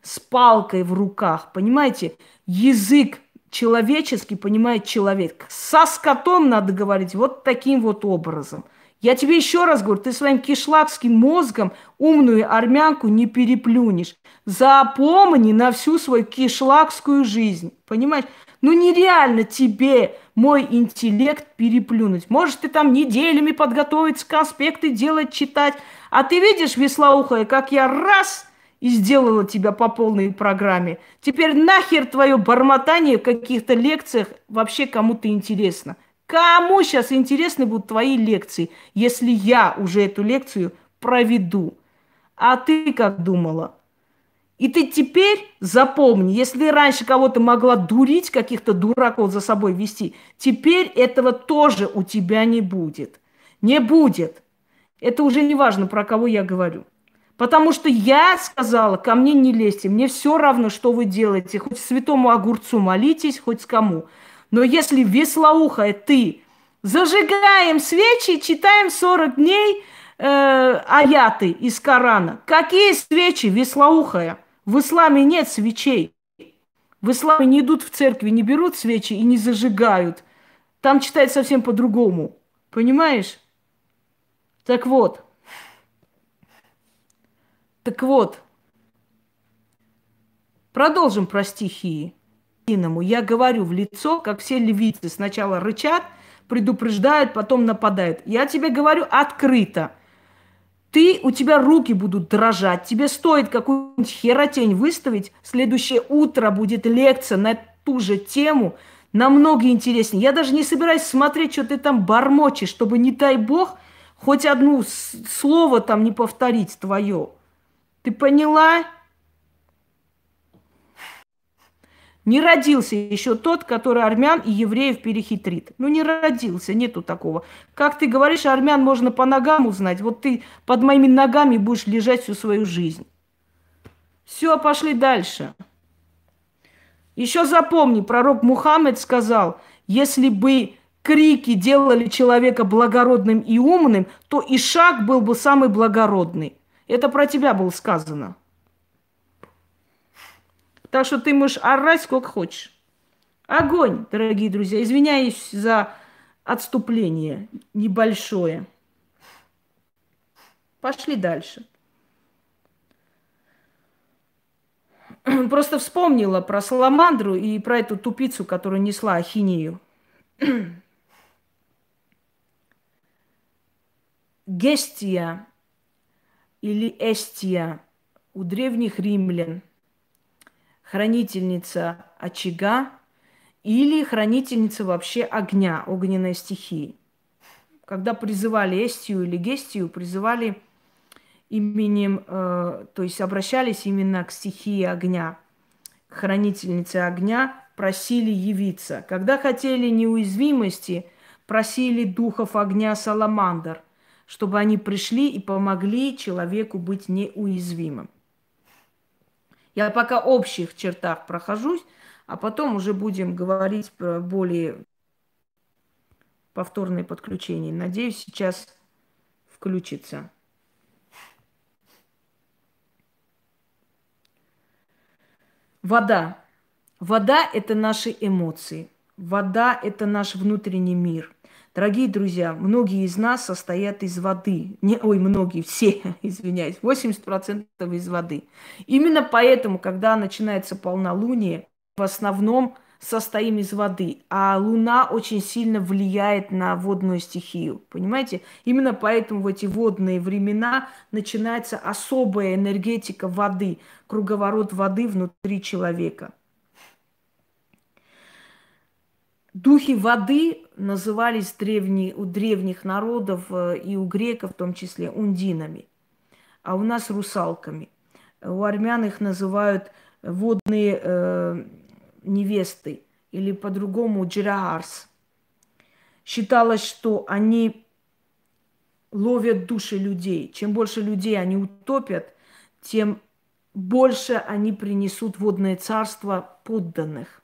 с палкой в руках, понимаете? Язык человеческий понимает человек. Со скотом надо говорить вот таким вот образом – я тебе еще раз говорю, ты своим кишлакским мозгом умную армянку не переплюнешь. Запомни на всю свою кишлакскую жизнь. Понимаешь? Ну нереально тебе мой интеллект переплюнуть. Можешь ты там неделями подготовить конспекты, делать, читать. А ты видишь, веслоухая, как я раз и сделала тебя по полной программе. Теперь нахер твое бормотание в каких-то лекциях вообще кому-то интересно. Кому сейчас интересны будут твои лекции, если я уже эту лекцию проведу? А ты как думала? И ты теперь запомни, если раньше кого-то могла дурить, каких-то дураков за собой вести, теперь этого тоже у тебя не будет. Не будет. Это уже не важно, про кого я говорю. Потому что я сказала, ко мне не лезьте, мне все равно, что вы делаете. Хоть святому огурцу молитесь, хоть с кому. Но если веслоухая ты, зажигаем свечи, читаем 40 дней э, аяты из Корана. Какие свечи, веслоухая? В исламе нет свечей. В исламе не идут в церкви, не берут свечи и не зажигают. Там читают совсем по-другому. Понимаешь? Так вот. Так вот. Продолжим про стихии. Я говорю в лицо, как все левицы сначала рычат, предупреждают, потом нападают. Я тебе говорю открыто – ты, у тебя руки будут дрожать, тебе стоит какую-нибудь херотень выставить, следующее утро будет лекция на ту же тему, намного интереснее. Я даже не собираюсь смотреть, что ты там бормочешь, чтобы, не дай бог, хоть одно слово там не повторить твое. Ты поняла? Не родился еще тот, который армян и евреев перехитрит. Ну, не родился, нету такого. Как ты говоришь, армян можно по ногам узнать. Вот ты под моими ногами будешь лежать всю свою жизнь. Все, пошли дальше. Еще запомни, пророк Мухаммед сказал, если бы крики делали человека благородным и умным, то и шаг был бы самый благородный. Это про тебя было сказано. Так что ты можешь орать сколько хочешь. Огонь, дорогие друзья. Извиняюсь за отступление небольшое. Пошли дальше. Просто вспомнила про Саламандру и про эту тупицу, которая несла ахинею. Гестия или Эстия у древних римлян – хранительница очага или хранительница вообще огня, огненной стихии. Когда призывали Эстию или Гестию, призывали именем, э, то есть обращались именно к стихии огня, к хранительнице огня, просили явиться. Когда хотели неуязвимости, просили духов огня Саламандр, чтобы они пришли и помогли человеку быть неуязвимым. Я пока общих чертах прохожусь, а потом уже будем говорить про более повторные подключения. Надеюсь, сейчас включится. Вода. Вода – это наши эмоции. Вода – это наш внутренний мир. Дорогие друзья, многие из нас состоят из воды. Не, ой, многие, все, извиняюсь, 80% из воды. Именно поэтому, когда начинается полнолуние, в основном состоим из воды, а Луна очень сильно влияет на водную стихию. Понимаете? Именно поэтому в эти водные времена начинается особая энергетика воды, круговорот воды внутри человека. Духи воды назывались древние, у древних народов э, и у греков в том числе ундинами, а у нас русалками. У армян их называют водные э, невесты или по-другому джирагарс. Считалось, что они ловят души людей. Чем больше людей они утопят, тем больше они принесут водное царство подданных.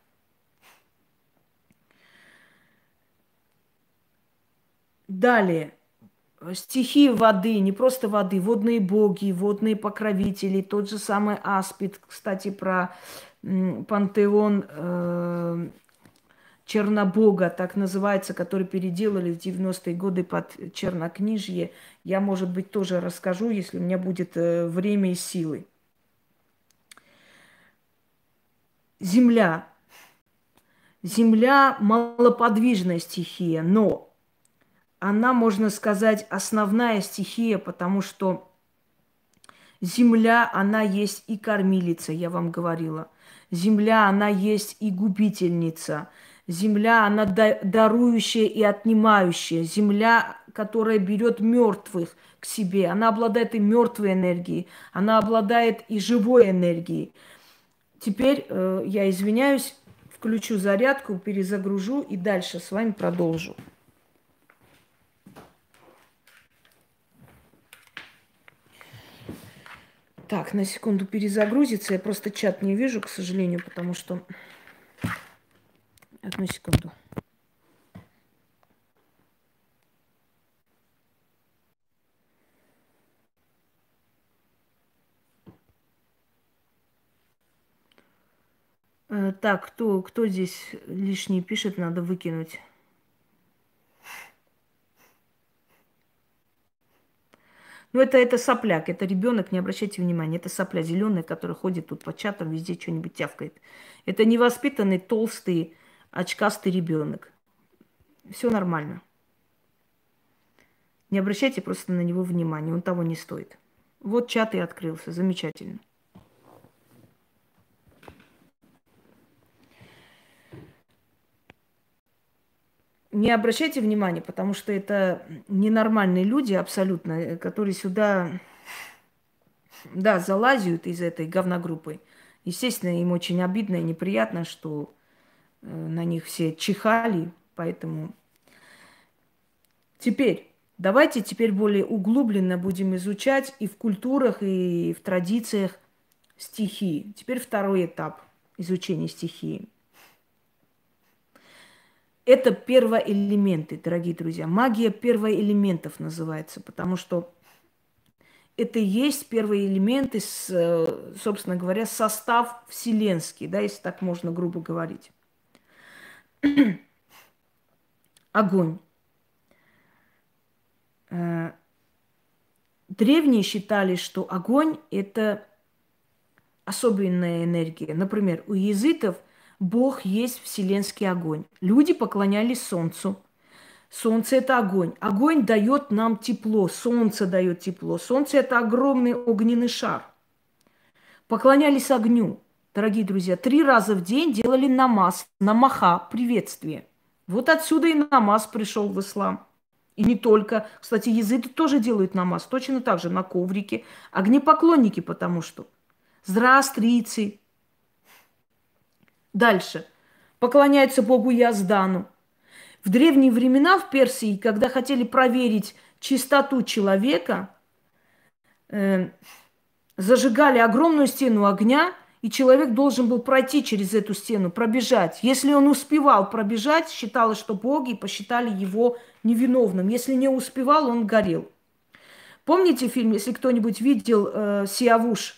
Далее. Стихи воды, не просто воды, водные боги, водные покровители, тот же самый Аспид, кстати, про пантеон э, Чернобога, так называется, который переделали в 90-е годы под Чернокнижье. Я, может быть, тоже расскажу, если у меня будет э, время и силы. Земля. Земля – малоподвижная стихия, но она, можно сказать, основная стихия, потому что земля, она есть и кормилица, я вам говорила. Земля, она есть и губительница. Земля, она дарующая и отнимающая. Земля, которая берет мертвых к себе. Она обладает и мертвой энергией, она обладает и живой энергией. Теперь э, я извиняюсь, включу зарядку, перезагружу и дальше с вами продолжу. Так, на секунду перезагрузится. Я просто чат не вижу, к сожалению, потому что... Одну секунду. Э, так, кто, кто здесь лишний пишет, надо выкинуть. Ну, это, это сопляк, это ребенок, не обращайте внимания. Это сопля зеленая, которая ходит тут по чатам, везде что-нибудь тявкает. Это невоспитанный, толстый, очкастый ребенок. Все нормально. Не обращайте просто на него внимания, он того не стоит. Вот чат и открылся, замечательно. Не обращайте внимания, потому что это ненормальные люди абсолютно, э, которые сюда, да, залазят из этой говногруппы. Естественно, им очень обидно и неприятно, что э, на них все чихали, поэтому... Теперь, давайте теперь более углубленно будем изучать и в культурах, и в традициях стихии. Теперь второй этап изучения стихии. Это первоэлементы, дорогие друзья. Магия первоэлементов называется, потому что это и есть первые элементы, собственно говоря, состав вселенский, да, если так можно грубо говорить. Огонь. Э, древние считали, что огонь – это особенная энергия. Например, у языков – Бог есть вселенский огонь. Люди поклонялись Солнцу. Солнце – это огонь. Огонь дает нам тепло, солнце дает тепло. Солнце – это огромный огненный шар. Поклонялись огню. Дорогие друзья, три раза в день делали намаз, намаха, приветствие. Вот отсюда и намаз пришел в ислам. И не только. Кстати, языки тоже делают намаз, точно так же на коврике. Огнепоклонники, потому что. Зороастрийцы, Дальше. Поклоняются богу Яздану. В древние времена в Персии, когда хотели проверить чистоту человека, э, зажигали огромную стену огня, и человек должен был пройти через эту стену, пробежать. Если он успевал пробежать, считалось, что боги посчитали его невиновным. Если не успевал, он горел. Помните фильм, если кто-нибудь видел э, Сиавуш?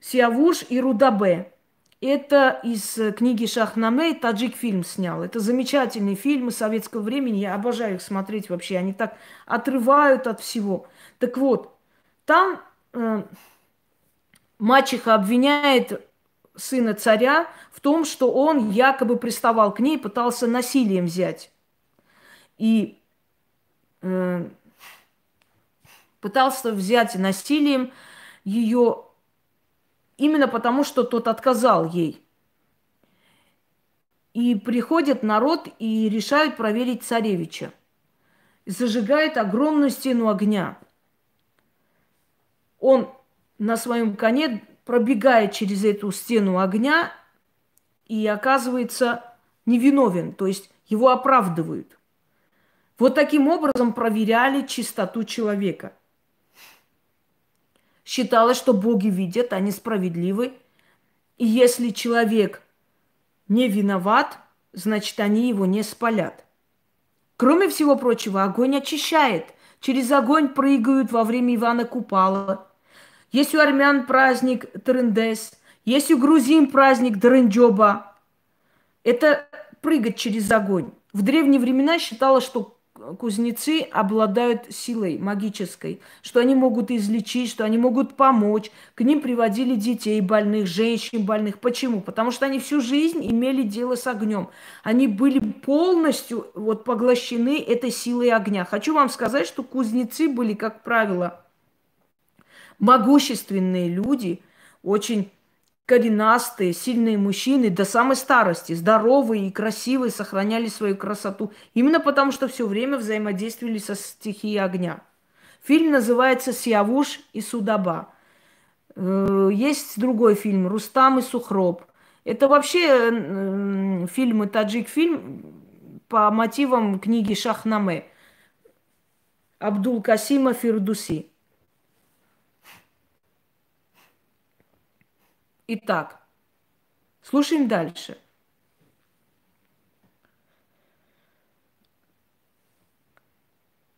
Сиавуш и Рудабе. Это из э, книги Шахнаме Таджик фильм снял. Это замечательные фильмы советского времени. Я обожаю их смотреть вообще. Они так отрывают от всего. Так вот, там э, мачеха обвиняет сына царя в том, что он якобы приставал к ней, пытался насилием взять. И э, пытался взять насилием ее именно потому, что тот отказал ей. И приходит народ и решают проверить царевича. Зажигает огромную стену огня. Он на своем коне пробегает через эту стену огня и оказывается невиновен, то есть его оправдывают. Вот таким образом проверяли чистоту человека – считалось, что боги видят, они справедливы. И если человек не виноват, значит, они его не спалят. Кроме всего прочего, огонь очищает. Через огонь прыгают во время Ивана Купала. Есть у армян праздник Трендес, есть у грузин праздник Дренджоба. Это прыгать через огонь. В древние времена считалось, что кузнецы обладают силой магической, что они могут излечить, что они могут помочь. К ним приводили детей больных, женщин больных. Почему? Потому что они всю жизнь имели дело с огнем. Они были полностью вот поглощены этой силой огня. Хочу вам сказать, что кузнецы были, как правило, могущественные люди, очень коренастые, сильные мужчины до самой старости, здоровые и красивые, сохраняли свою красоту. Именно потому, что все время взаимодействовали со стихией огня. Фильм называется «Сиавуш и Судаба». Э, есть другой фильм «Рустам и Сухроб». Это вообще фильмы таджик-фильм по мотивам книги Шахнаме Абдул Касима Фирдуси. Итак, слушаем дальше.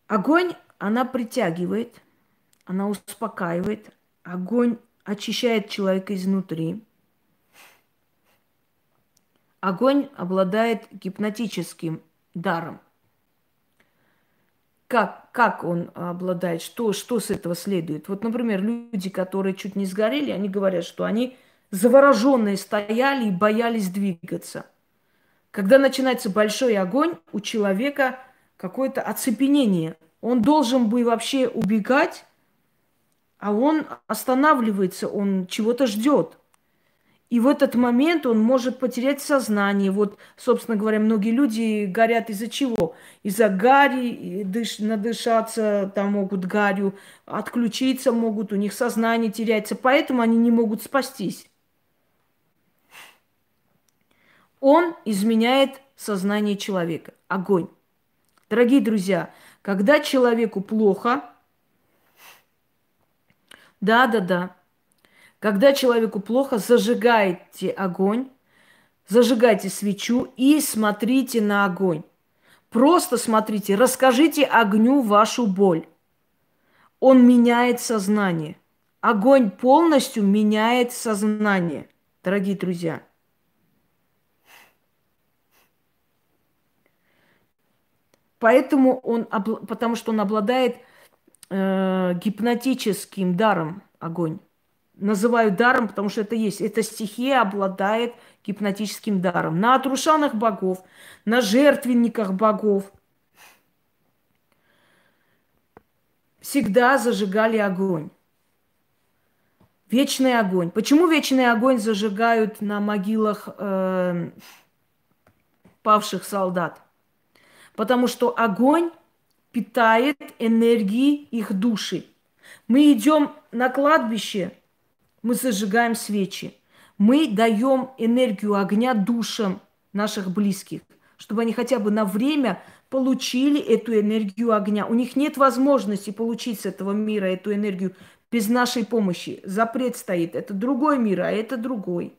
Огонь, она притягивает, она успокаивает. Огонь очищает человека изнутри. Огонь обладает гипнотическим даром. Как, как он обладает, что, что с этого следует? Вот, например, люди, которые чуть не сгорели, они говорят, что они завороженные стояли и боялись двигаться. Когда начинается большой огонь, у человека какое-то оцепенение. Он должен бы вообще убегать, а он останавливается, он чего-то ждет. И в этот момент он может потерять сознание. Вот, собственно говоря, многие люди горят из-за чего? Из-за гари, дыш, надышаться там могут гарью, отключиться могут, у них сознание теряется, поэтому они не могут спастись. Он изменяет сознание человека. Огонь. Дорогие друзья, когда человеку плохо, да, да, да, когда человеку плохо, зажигайте огонь, зажигайте свечу и смотрите на огонь. Просто смотрите, расскажите огню вашу боль. Он меняет сознание. Огонь полностью меняет сознание, дорогие друзья. Поэтому он, потому что он обладает э, гипнотическим даром огонь. Называю даром, потому что это есть. Эта стихия обладает гипнотическим даром. На отрушанных богов, на жертвенниках богов всегда зажигали огонь. Вечный огонь. Почему вечный огонь зажигают на могилах э, павших солдат? Потому что огонь питает энергией их души. Мы идем на кладбище, мы зажигаем свечи. Мы даем энергию огня душам наших близких, чтобы они хотя бы на время получили эту энергию огня. У них нет возможности получить с этого мира эту энергию без нашей помощи. Запрет стоит. Это другой мир, а это другой.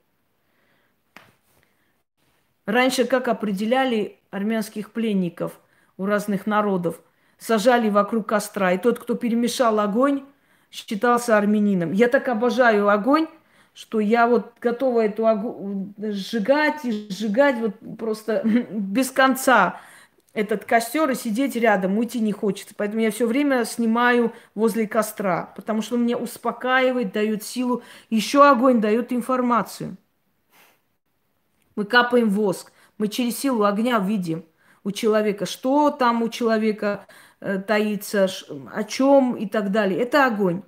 Раньше как определяли армянских пленников у разных народов? Сажали вокруг костра, и тот, кто перемешал огонь, считался армянином. Я так обожаю огонь, что я вот готова эту огонь сжигать и сжигать вот просто без конца этот костер и сидеть рядом, уйти не хочется. Поэтому я все время снимаю возле костра, потому что он меня успокаивает, дает силу. Еще огонь дает информацию. Мы капаем воск. Мы через силу огня видим у человека, что там у человека э, таится, о чем и так далее. Это огонь.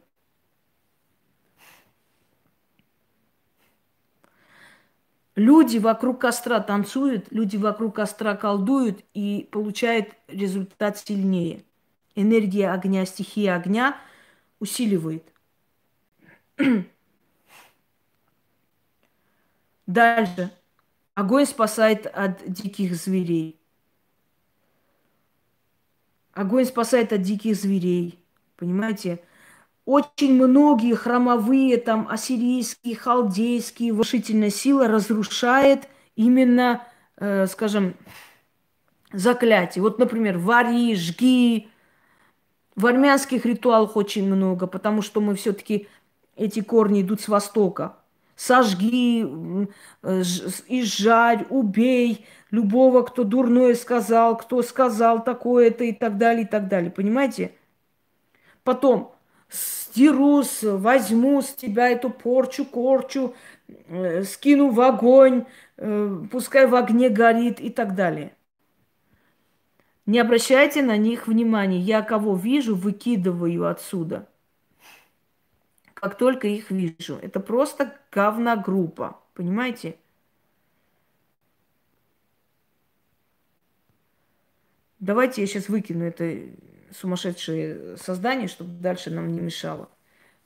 Люди вокруг костра танцуют, люди вокруг костра колдуют и получают результат сильнее. Энергия огня, стихия огня усиливает. Дальше. Огонь спасает от диких зверей. Огонь спасает от диких зверей. Понимаете? Очень многие хромовые, там, ассирийские, халдейские, вошительная сила разрушает именно, э, скажем, заклятие. Вот, например, вари, жги. В армянских ритуалах очень много, потому что мы все-таки эти корни идут с востока сожги, э, изжарь, убей любого, кто дурное сказал, кто сказал такое-то и так далее, и так далее. Понимаете? Потом стиру, возьму с тебя эту порчу, корчу, э, скину в огонь, э, пускай в огне горит и так далее. Не обращайте на них внимания. Я кого вижу, выкидываю отсюда. Как только их вижу. Это просто говногруппа, понимаете? Давайте я сейчас выкину это сумасшедшее создание, чтобы дальше нам не мешало.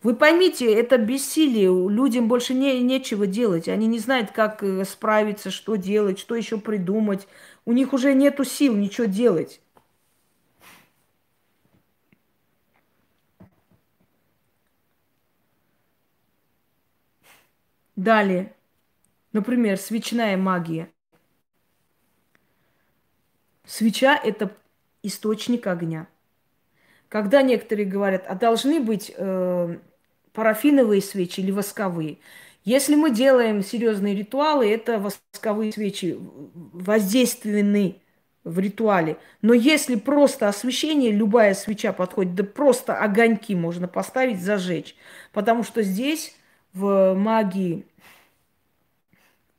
Вы поймите, это бессилие. Людям больше не, нечего делать. Они не знают, как э, справиться, что делать, что еще придумать. У них уже нету сил ничего делать. Далее. Например, свечная магия. Свеча – это источник огня. Когда некоторые говорят, а должны быть э, парафиновые свечи или восковые. Если мы делаем серьезные ритуалы, это восковые свечи воздейственны в ритуале. Но если просто освещение, любая свеча подходит, да просто огоньки можно поставить, зажечь. Потому что здесь в магии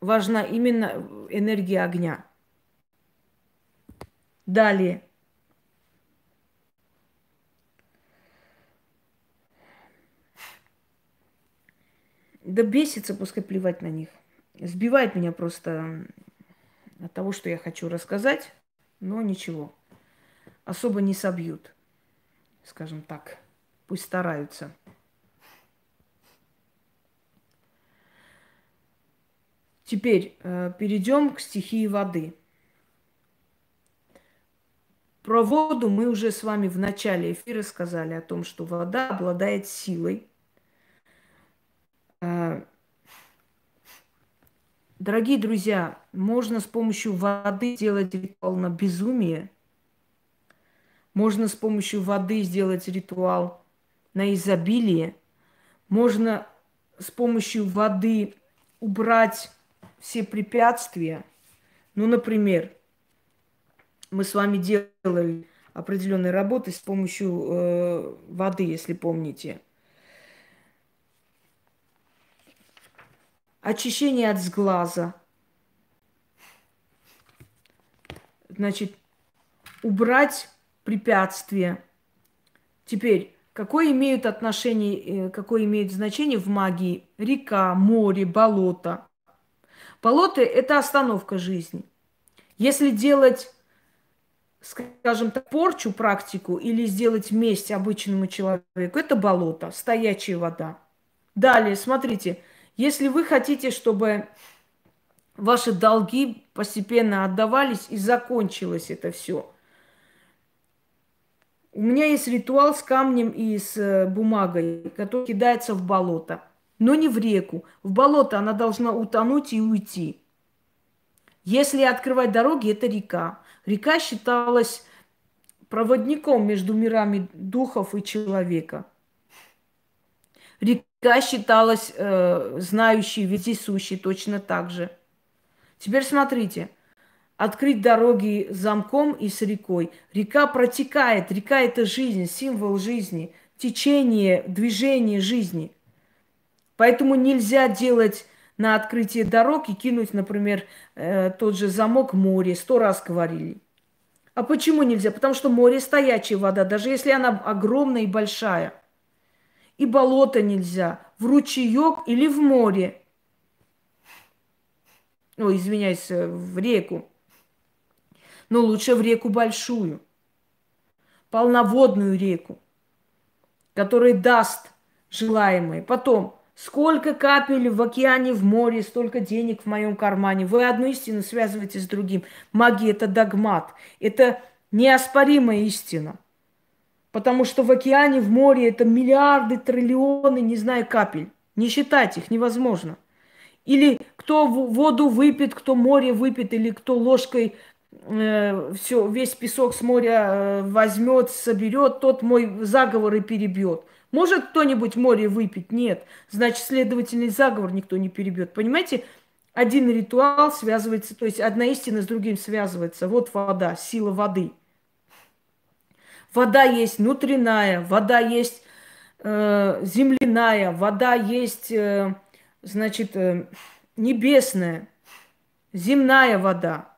важна именно энергия огня. Далее. Да бесится, пускай плевать на них. Сбивает меня просто от того, что я хочу рассказать, но ничего. Особо не собьют, скажем так. Пусть стараются. Теперь э, перейдем к стихии воды. Про воду мы уже с вами в начале эфира сказали о том, что вода обладает силой. Э, дорогие друзья, можно с помощью воды сделать ритуал на безумие. Можно с помощью воды сделать ритуал на изобилие. Можно с помощью воды убрать все препятствия. Ну, например, мы с вами делали определенные работы с помощью э, воды, если помните. Очищение от сглаза. Значит, убрать препятствия. Теперь, какое имеют отношение, э, какое имеет значение в магии река, море, болото? Болото – это остановка жизни. Если делать, скажем так, порчу, практику или сделать месть обычному человеку, это болото, стоячая вода. Далее, смотрите, если вы хотите, чтобы ваши долги постепенно отдавались и закончилось это все. У меня есть ритуал с камнем и с э, бумагой, который кидается в болото но не в реку. В болото она должна утонуть и уйти. Если открывать дороги, это река. Река считалась проводником между мирами духов и человека. Река считалась э, знающей, вездесущей точно так же. Теперь смотрите. Открыть дороги замком и с рекой. Река протекает. Река – это жизнь, символ жизни, течение, движение жизни – Поэтому нельзя делать на открытие дорог и кинуть, например, э, тот же замок море. Сто раз говорили. А почему нельзя? Потому что море стоячая вода, даже если она огромная и большая. И болото нельзя. В ручеек или в море. Ой, извиняюсь, э, в реку. Но лучше в реку большую. Полноводную реку, которая даст желаемое. Потом Сколько капель в океане, в море, столько денег в моем кармане. Вы одну истину связываете с другим. Магия – это догмат. Это неоспоримая истина. Потому что в океане, в море это миллиарды, триллионы, не знаю, капель. Не считать их невозможно. Или кто воду выпьет, кто море выпьет, или кто ложкой э, все, весь песок с моря э, возьмет, соберет, тот мой заговор и перебьет. Может кто-нибудь море выпить? Нет. Значит, следовательный заговор никто не перебьет. Понимаете, один ритуал связывается, то есть одна истина с другим связывается. Вот вода, сила воды. Вода есть внутренняя, вода есть э, земляная, вода есть, э, значит, э, небесная, земная вода.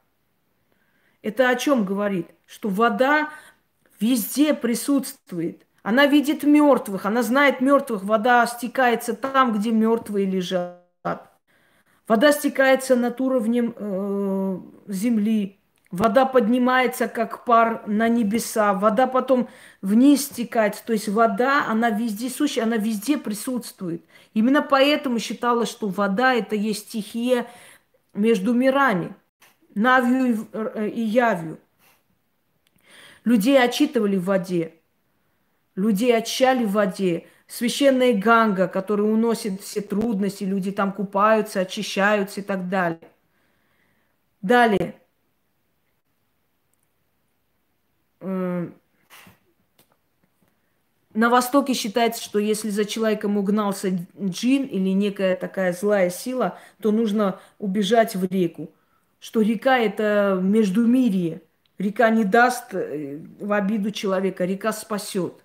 Это о чем говорит? Что вода везде присутствует – Она видит мертвых, она знает мертвых. Вода стекается там, где мертвые лежат. Вода стекается над уровнем э, земли. Вода поднимается, как пар на небеса. Вода потом вниз стекает. То есть вода, она везде сущая, она везде присутствует. Именно поэтому считалось, что вода – это есть стихия между мирами. Навью и явью. Людей отчитывали в воде. Людей очищали в воде. Священная Ганга, которая уносит все трудности, люди там купаются, очищаются и так далее. Далее. На Востоке считается, что если за человеком угнался джин или некая такая злая сила, то нужно убежать в реку. Что река – это междумирие. Река не даст э, в обиду человека, река спасет.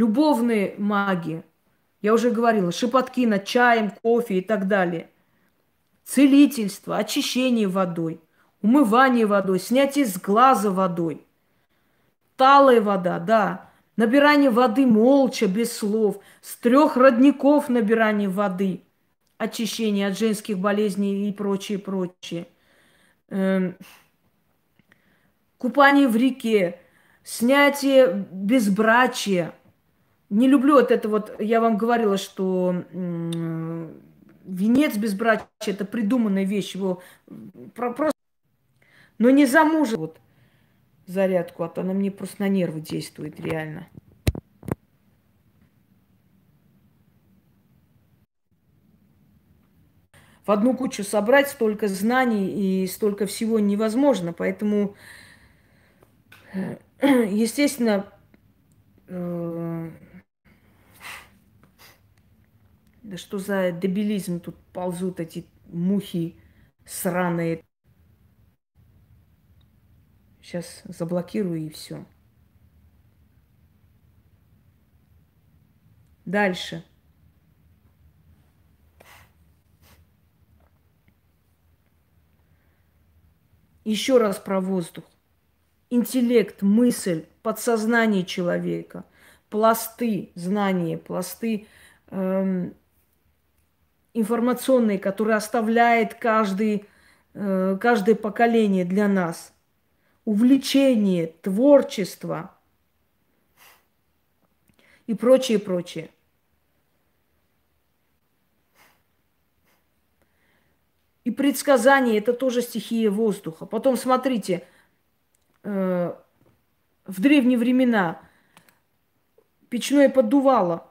Любовные маги, я уже говорила, шепотки над чаем, кофе и так далее. Целительство, очищение водой, умывание водой, снятие с глаза водой. Талая вода, да. Набирание воды молча, без слов. С трех родников набирание воды. Очищение от женских болезней и прочее, прочее. Эм, купание в реке, снятие безбрачия – не люблю вот это вот, я вам говорила, что венец безбрачия – это придуманная вещь, его просто... Но не замужем вот зарядку, а то она мне просто на нервы действует реально. В одну кучу собрать столько знаний и столько всего невозможно, поэтому, э, естественно, э, да что за дебилизм тут ползут эти мухи сраные. Сейчас заблокирую и все. Дальше. Еще раз про воздух. Интеллект, мысль, подсознание человека, пласты знания, пласты эм, информационный, который оставляет каждый, э, каждое поколение для нас. Увлечение, творчество и прочее, прочее. И предсказание – это тоже стихия воздуха. Потом смотрите, э, в древние времена печное поддувало –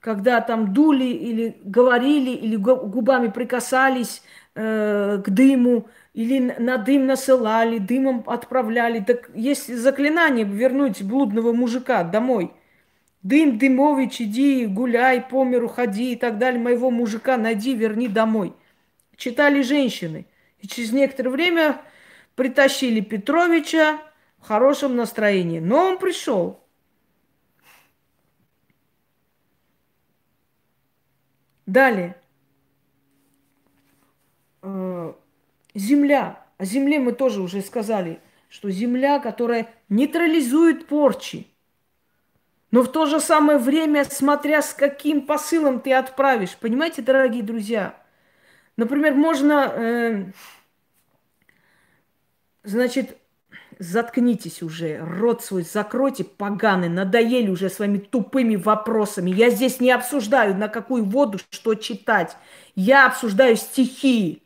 когда там дули или говорили, или губами прикасались э, к дыму, или на дым насылали, дымом отправляли. Так есть заклинание вернуть блудного мужика домой. Дым, Дымович, иди, гуляй, по миру ходи и так далее. Моего мужика найди, верни домой. Читали женщины. И через некоторое время притащили Петровича в хорошем настроении. Но он пришел. Далее. Э, земля. О земле мы тоже уже сказали, что земля, которая нейтрализует порчи. Но в то же самое время, смотря с каким посылом ты отправишь. Понимаете, дорогие друзья? Например, можно, э, значит, заткнитесь уже, рот свой закройте, поганый, надоели уже своими тупыми вопросами. Я здесь не обсуждаю, на какую воду что читать. Я обсуждаю стихии.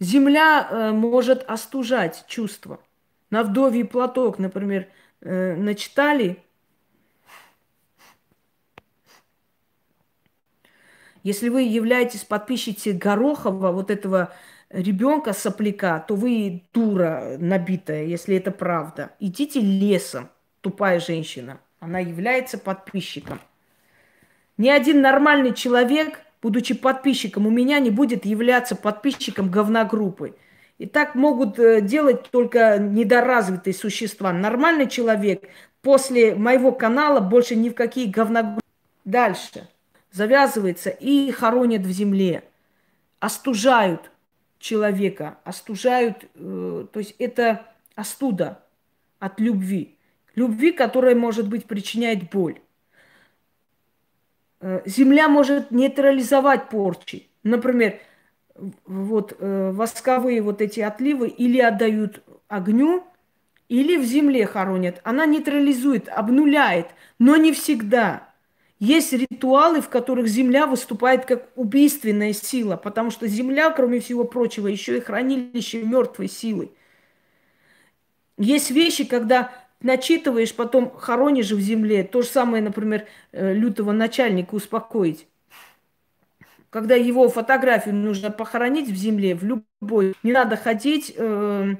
Земля э, может остужать чувства. На вдовий платок, например, э, начитали – Если вы являетесь подписчицей Горохова, вот этого ребенка сопляка, то вы дура набитая, если это правда. Идите лесом, тупая женщина. Она является подписчиком. Ни один нормальный человек, будучи подписчиком, у меня не будет являться подписчиком говногруппы. И так могут э, делать только недоразвитые существа. Нормальный человек после моего канала больше ни в какие говногруппы. Дальше. Завязывается и хоронят в земле, остужают человека, остужают, э, то есть это остуда от любви. Любви, которая, может быть, причиняет боль. Э, земля может нейтрализовать порчи. Например, вот э, восковые вот эти отливы или отдают огню, или в земле хоронят. Она нейтрализует, обнуляет, но не всегда. Есть ритуалы, в которых земля выступает как убийственная сила, потому что земля, кроме всего прочего, еще и хранилище мертвой силы. Есть вещи, когда начитываешь, потом хоронишь в земле. То же самое, например, э, лютого начальника успокоить. Когда его фотографию нужно похоронить в земле, в любой, не надо ходить, э, э,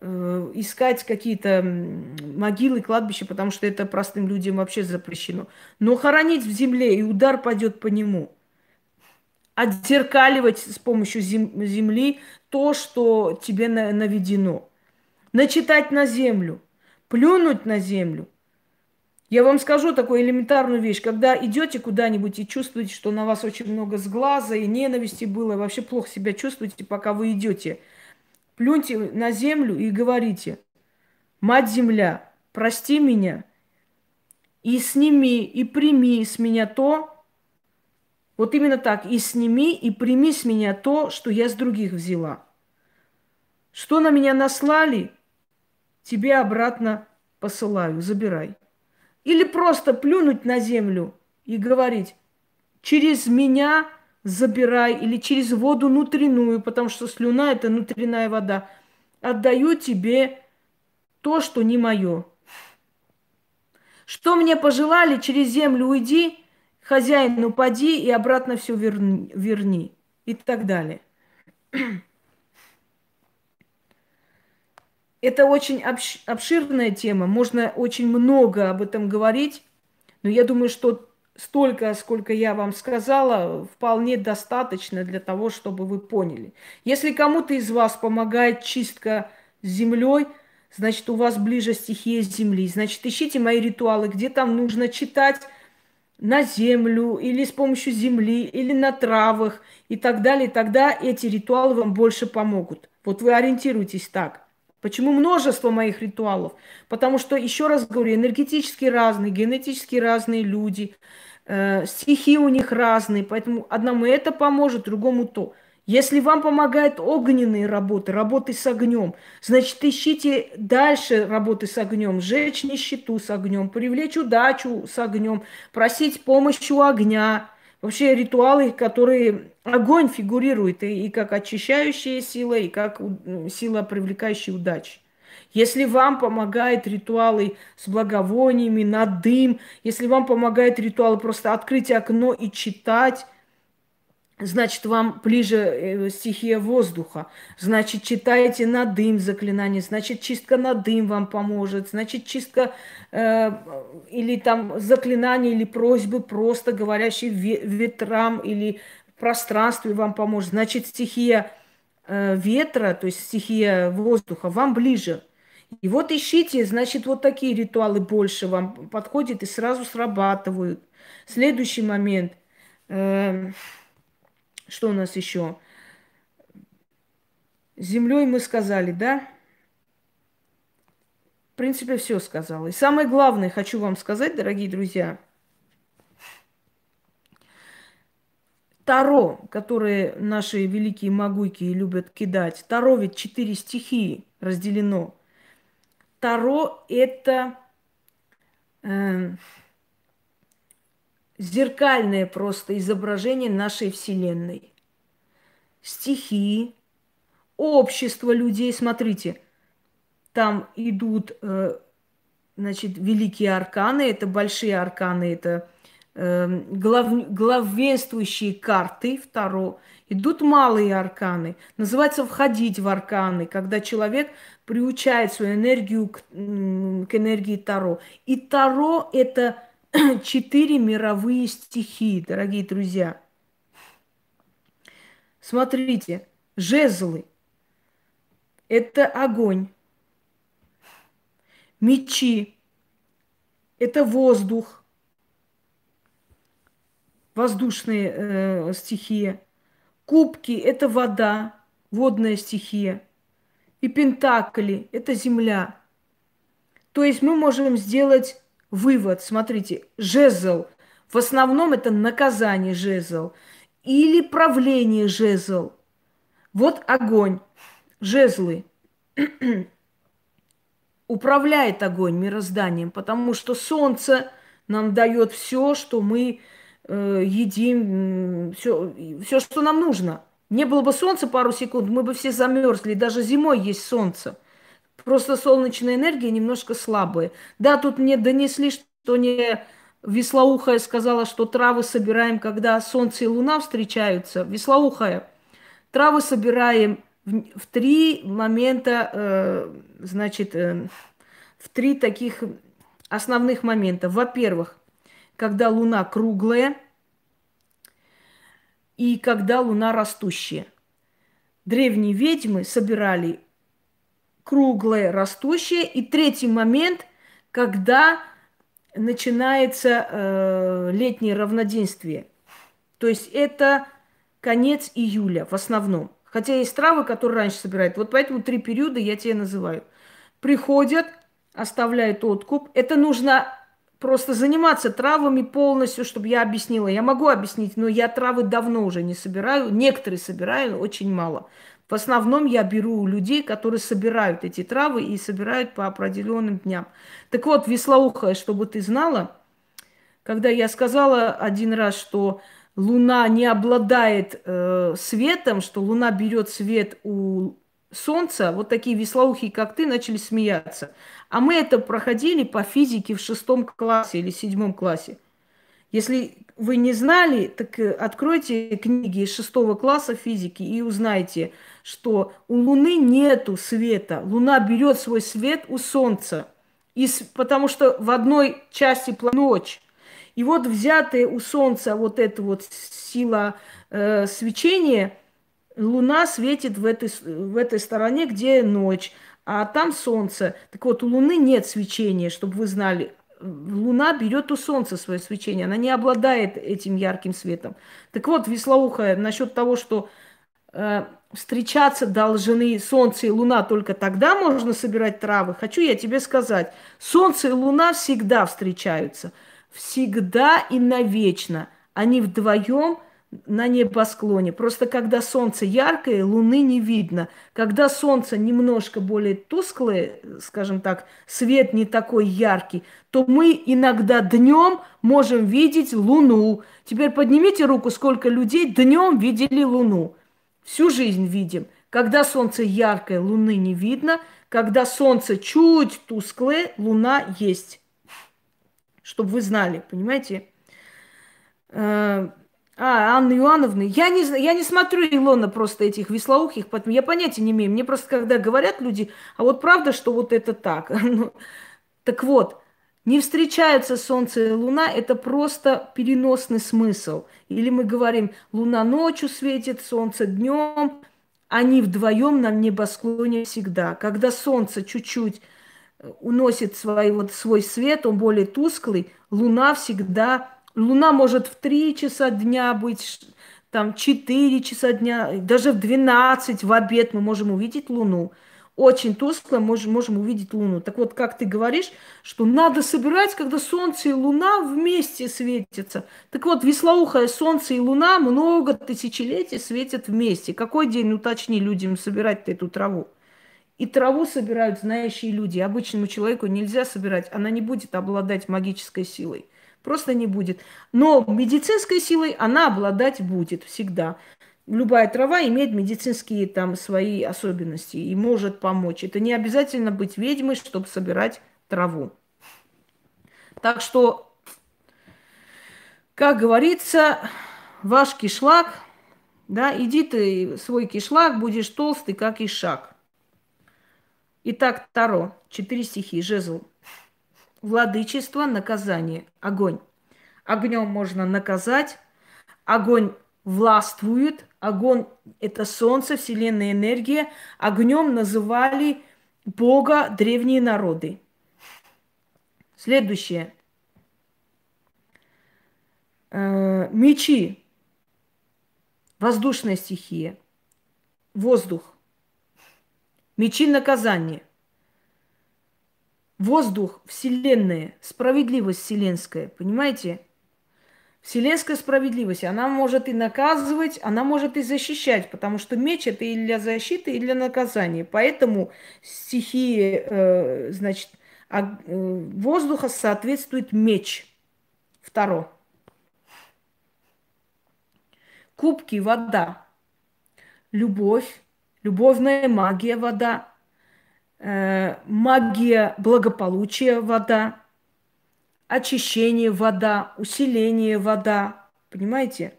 искать какие-то могилы, кладбища, потому что это простым людям вообще запрещено. Но хоронить в земле, и удар пойдет по нему. Отзеркаливать с помощью зем- земли то, что тебе наведено. Начитать на землю – плюнуть на землю. Я вам скажу такую элементарную вещь. Когда идете куда-нибудь и чувствуете, что на вас очень много сглаза и ненависти было, и вообще плохо себя чувствуете, пока вы идете, плюньте на землю и говорите, «Мать земля, прости меня и сними, и прими с меня то, вот именно так, и сними, и прими с меня то, что я с других взяла. Что на меня наслали – тебе обратно посылаю, забирай. Или просто плюнуть на землю и говорить, через меня забирай, или через воду внутреннюю, потому что слюна – это внутренняя вода. Отдаю тебе то, что не мое. Что мне пожелали, через землю уйди, хозяин упади и обратно все верни, верни. И так далее. Это очень обширная тема, можно очень много об этом говорить, но я думаю, что столько, сколько я вам сказала, вполне достаточно для того, чтобы вы поняли. Если кому-то из вас помогает чистка землей, значит, у вас ближе стихия земли. Значит, ищите мои ритуалы, где там нужно читать на землю или с помощью земли, или на травах и так далее. Тогда эти ритуалы вам больше помогут. Вот вы ориентируйтесь так – Почему множество моих ритуалов? Потому что, еще раз говорю, энергетически разные, генетически разные люди, э, стихи у них разные, поэтому одному это поможет, другому то. Если вам помогают огненные работы, работы с огнем, значит, ищите дальше работы с огнем, сжечь нищету с огнем, привлечь удачу с огнем, просить помощи у огня – Вообще ритуалы, которые огонь фигурирует и, и как очищающая сила, и как сила, привлекающая удачи. Если вам помогают ритуалы с благовониями, на дым, если вам помогают ритуалы просто открыть окно и читать, значит, вам ближе э, стихия воздуха. Значит, читаете на дым заклинание, значит, чистка на дым вам поможет, значит, чистка э, или там заклинание или просьбы просто говорящие ветрам или пространстве вам поможет. Значит, стихия э, ветра, то есть стихия воздуха вам ближе. И вот ищите, значит, вот такие ритуалы больше вам подходят и сразу срабатывают. Следующий момент э, – что у нас еще? Землей мы сказали, да? В принципе, все сказала. И самое главное, хочу вам сказать, дорогие друзья, Таро, которые наши великие могуйки любят кидать, Таро ведь четыре стихии разделено. Таро – это э, зеркальное просто изображение нашей Вселенной. Стихи, общество людей, смотрите, там идут, э, значит, великие арканы, это большие арканы, это глав, главенствующие карты, второ, идут малые арканы. Называется входить в арканы, когда человек приучает свою энергию к, к энергии Таро. И Таро это четыре мировые стихии, дорогие друзья. Смотрите, жезлы – это огонь. Мечи – это воздух. Воздушная э, стихия. Кубки – это вода, водная стихия. И пентакли – это земля. То есть мы можем сделать вывод. Смотрите, жезл. В основном это наказание жезл. Или правление жезл. Вот огонь. Жезлы. Управляет огонь мирозданием, потому что солнце нам дает все, что мы едим, все, все, что нам нужно. Не было бы солнца пару секунд, мы бы все замерзли. Даже зимой есть солнце. Просто солнечная энергия немножко слабая. Да, тут мне донесли, что не Веслоухая сказала, что травы собираем, когда солнце и луна встречаются. Веслоухая, травы собираем в, в три момента, э, значит, э, в три таких основных момента. Во-первых, когда луна круглая и когда луна растущая. Древние ведьмы собирали круглое, растущее. И третий момент, когда начинается э, летнее равноденствие. То есть это конец июля в основном. Хотя есть травы, которые раньше собирают. Вот поэтому три периода я тебе называю. Приходят, оставляют откуп. Это нужно просто заниматься травами полностью, чтобы я объяснила. Я могу объяснить, но я травы давно уже не собираю. Некоторые собираю, очень мало. В основном я беру людей, которые собирают эти травы и собирают по определенным дням. Так вот, веслоухая, чтобы ты знала, когда я сказала один раз, что Луна не обладает э, светом, что Луна берет свет у Солнца, вот такие веслоухие, как ты, начали смеяться. А мы это проходили по физике в шестом классе или седьмом классе. Если вы не знали, так э, откройте книги из шестого класса физики и узнайте, что у Луны нету света. Луна берет свой свет у Солнца. И, потому что в одной части ночь. И вот взятая у Солнца вот эта вот сила э, свечения, Луна светит в этой, в этой стороне, где ночь, а там Солнце. Так вот, у Луны нет свечения, чтобы вы знали. Луна берет у Солнца свое свечение, она не обладает этим ярким светом. Так вот, веслоухая, насчет того, что э, встречаться должны Солнце и Луна только тогда можно собирать травы, хочу я тебе сказать, Солнце и Луна всегда встречаются, всегда и навечно. Они вдвоем – на небосклоне. Просто когда солнце яркое, луны не видно. Когда солнце немножко более тусклое, скажем так, свет не такой яркий, то мы иногда днем можем видеть луну. Теперь поднимите руку, сколько людей днем видели луну. Всю жизнь видим. Когда солнце яркое, луны не видно. Когда солнце чуть тусклое, луна есть. Чтобы вы знали, понимаете? А, Анны Иоанновны. Я не, я не смотрю, Илона, просто этих веслоухих, поэтому я понятия не имею. Мне просто когда говорят люди, а вот правда, что вот это так. Ну, так вот, не встречаются Солнце и Луна, это просто переносный смысл. Или мы говорим, Луна ночью светит, Солнце днем. Они вдвоем на небосклоне всегда. Когда Солнце чуть-чуть э, уносит свой, вот, свой свет, он более тусклый, Луна всегда Луна может в 3 часа дня быть, там 4 часа дня, даже в 12 в обед мы можем увидеть Луну. Очень тускло можем, можем увидеть Луну. Так вот, как ты говоришь, что надо собирать, когда Солнце и Луна вместе светятся. Так вот, веслоухое Солнце и Луна много тысячелетий светят вместе. Какой день, уточни людям, собирать эту траву? И траву собирают знающие люди. Обычному человеку нельзя собирать, она не будет обладать магической силой. Просто не будет. Но медицинской силой она обладать будет всегда. Любая трава имеет медицинские там свои особенности и может помочь. Это не обязательно быть ведьмой, чтобы собирать траву. Так что, как говорится, ваш кишлак, да, иди ты свой кишлак, будешь толстый, как и шаг. Итак, Таро, четыре стихи, жезл. Владычество, наказание, огонь. Огнем можно наказать, огонь властвует, огонь – это солнце, вселенная энергия. Огнем называли Бога древние народы. Следующее. Э, мечи. Воздушная стихия. Воздух. Мечи наказания. Воздух, вселенная, справедливость вселенская. Понимаете? Вселенская справедливость, она может и наказывать, она может и защищать, потому что меч это и для защиты, и для наказания. Поэтому стихии, э, значит, а, э, воздуха соответствует меч. Второе. Кубки, вода. Любовь, любовная магия, вода. Э, магия благополучия, вода очищение вода, усиление вода. Понимаете?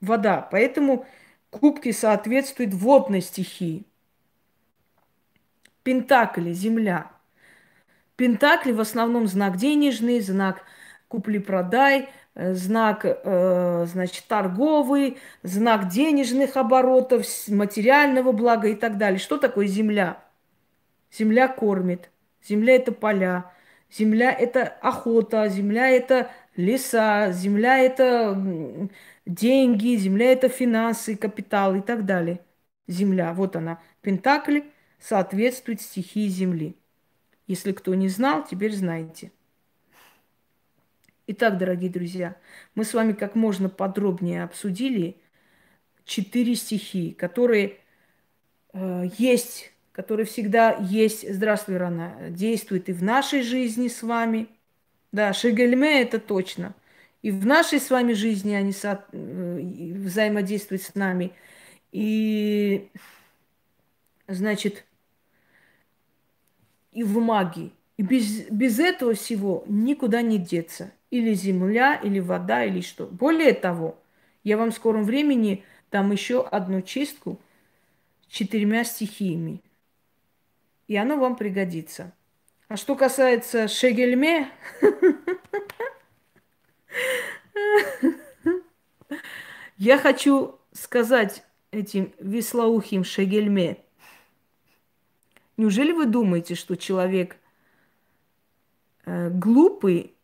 Вода. Поэтому кубки соответствуют водной стихии. Пентакли, земля. Пентакли в основном знак денежный, знак купли-продай, э, знак, э, значит, торговый, знак денежных оборотов, материального блага и так далее. Что такое земля? Земля кормит. Земля – это поля. Земля – это охота, земля – это леса, земля – это деньги, земля – это финансы, капитал и так далее. Земля, вот она. Пентакль соответствует стихии земли. Если кто не знал, теперь знаете. Итак, дорогие друзья, мы с вами как можно подробнее обсудили четыре стихии, которые э, есть который всегда есть, здравствуй, Рана, действует и в нашей жизни с вами. Да, Шегельме это точно. И в нашей с вами жизни они со... Э, взаимодействуют с нами. И, значит, и в магии. И без, без этого всего никуда не деться. Или земля, или вода, или что. Более того, я вам в скором времени дам еще одну чистку четырьмя стихиями и оно вам пригодится. А что касается шегельме, я хочу сказать этим веслоухим шегельме. Неужели вы думаете, что человек э, глупый,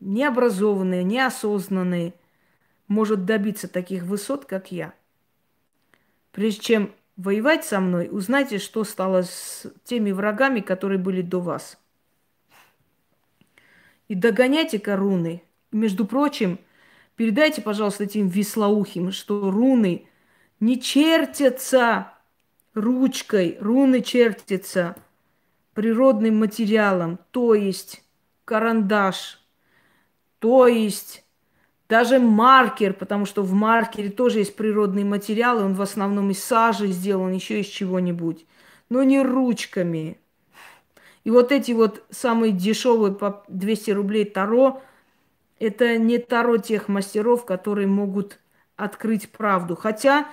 необразованный, неосознанный может добиться таких высот, как я? Прежде чем воевать со мной, узнайте, что стало с теми врагами, которые были до вас. И догоняйте-ка руны. Между прочим, передайте, пожалуйста, этим веслоухим, что руны не чертятся ручкой, руны чертятся природным материалом, то есть карандаш, то есть даже маркер, потому что в маркере тоже есть природные материалы, он в основном из сажи сделан, еще из чего-нибудь. Но не ручками. И вот эти вот самые дешевые по 200 рублей таро, это не таро тех мастеров, которые могут открыть правду. Хотя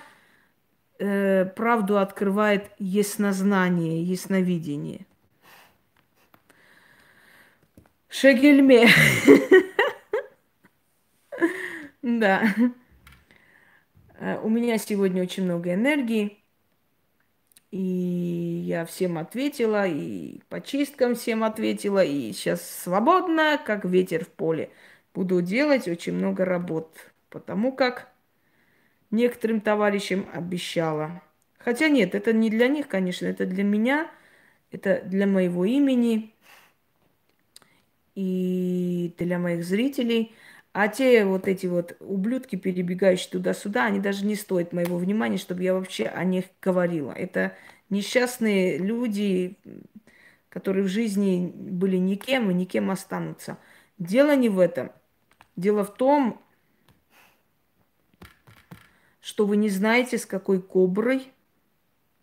э, правду открывает яснознание, ясновидение. Шегельме. Да. Э, у меня сегодня очень много энергии. И я всем ответила, и по чисткам всем ответила, и сейчас свободно, как ветер в поле. Буду делать очень много работ, потому как некоторым товарищам обещала. Хотя нет, это не для них, конечно, это для меня, это для моего имени и для моих зрителей – а те вот эти вот ублюдки, перебегающие туда-сюда, они даже не стоят моего внимания, чтобы я вообще о них говорила. Это несчастные люди, которые в жизни были никем и никем останутся. Дело не в этом. Дело в том, что вы не знаете, с какой коброй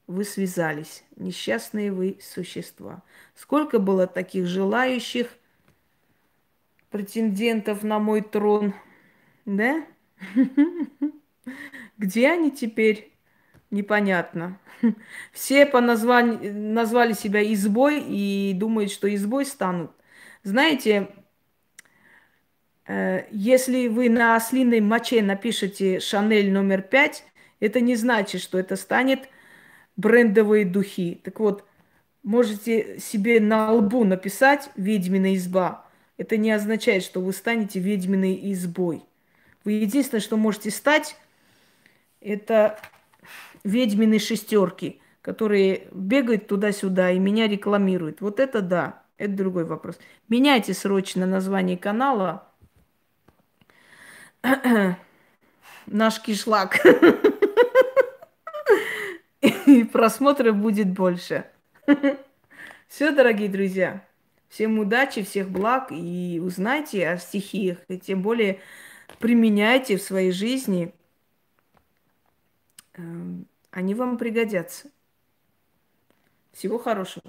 вы связались. Несчастные вы существа. Сколько было таких желающих претендентов на мой трон, да? Где они теперь? Непонятно. Все по названию, назвали себя избой и думают, что избой станут. Знаете, э, если вы на ослиной моче напишете Шанель номер пять, это не значит, что это станет брендовые духи. Так вот, можете себе на лбу написать «Ведьмина изба», это не означает, что вы станете ведьминой избой. Вы единственное, что можете стать, это ведьмины шестерки, которые бегают туда-сюда и меня рекламируют. Вот это да, это другой вопрос. Меняйте срочно название канала. Наш кишлак. И просмотров будет больше. Все, дорогие друзья. Всем удачи, всех благ и узнайте о стихиях. И тем более применяйте в своей жизни. Эм, они вам пригодятся. Всего хорошего.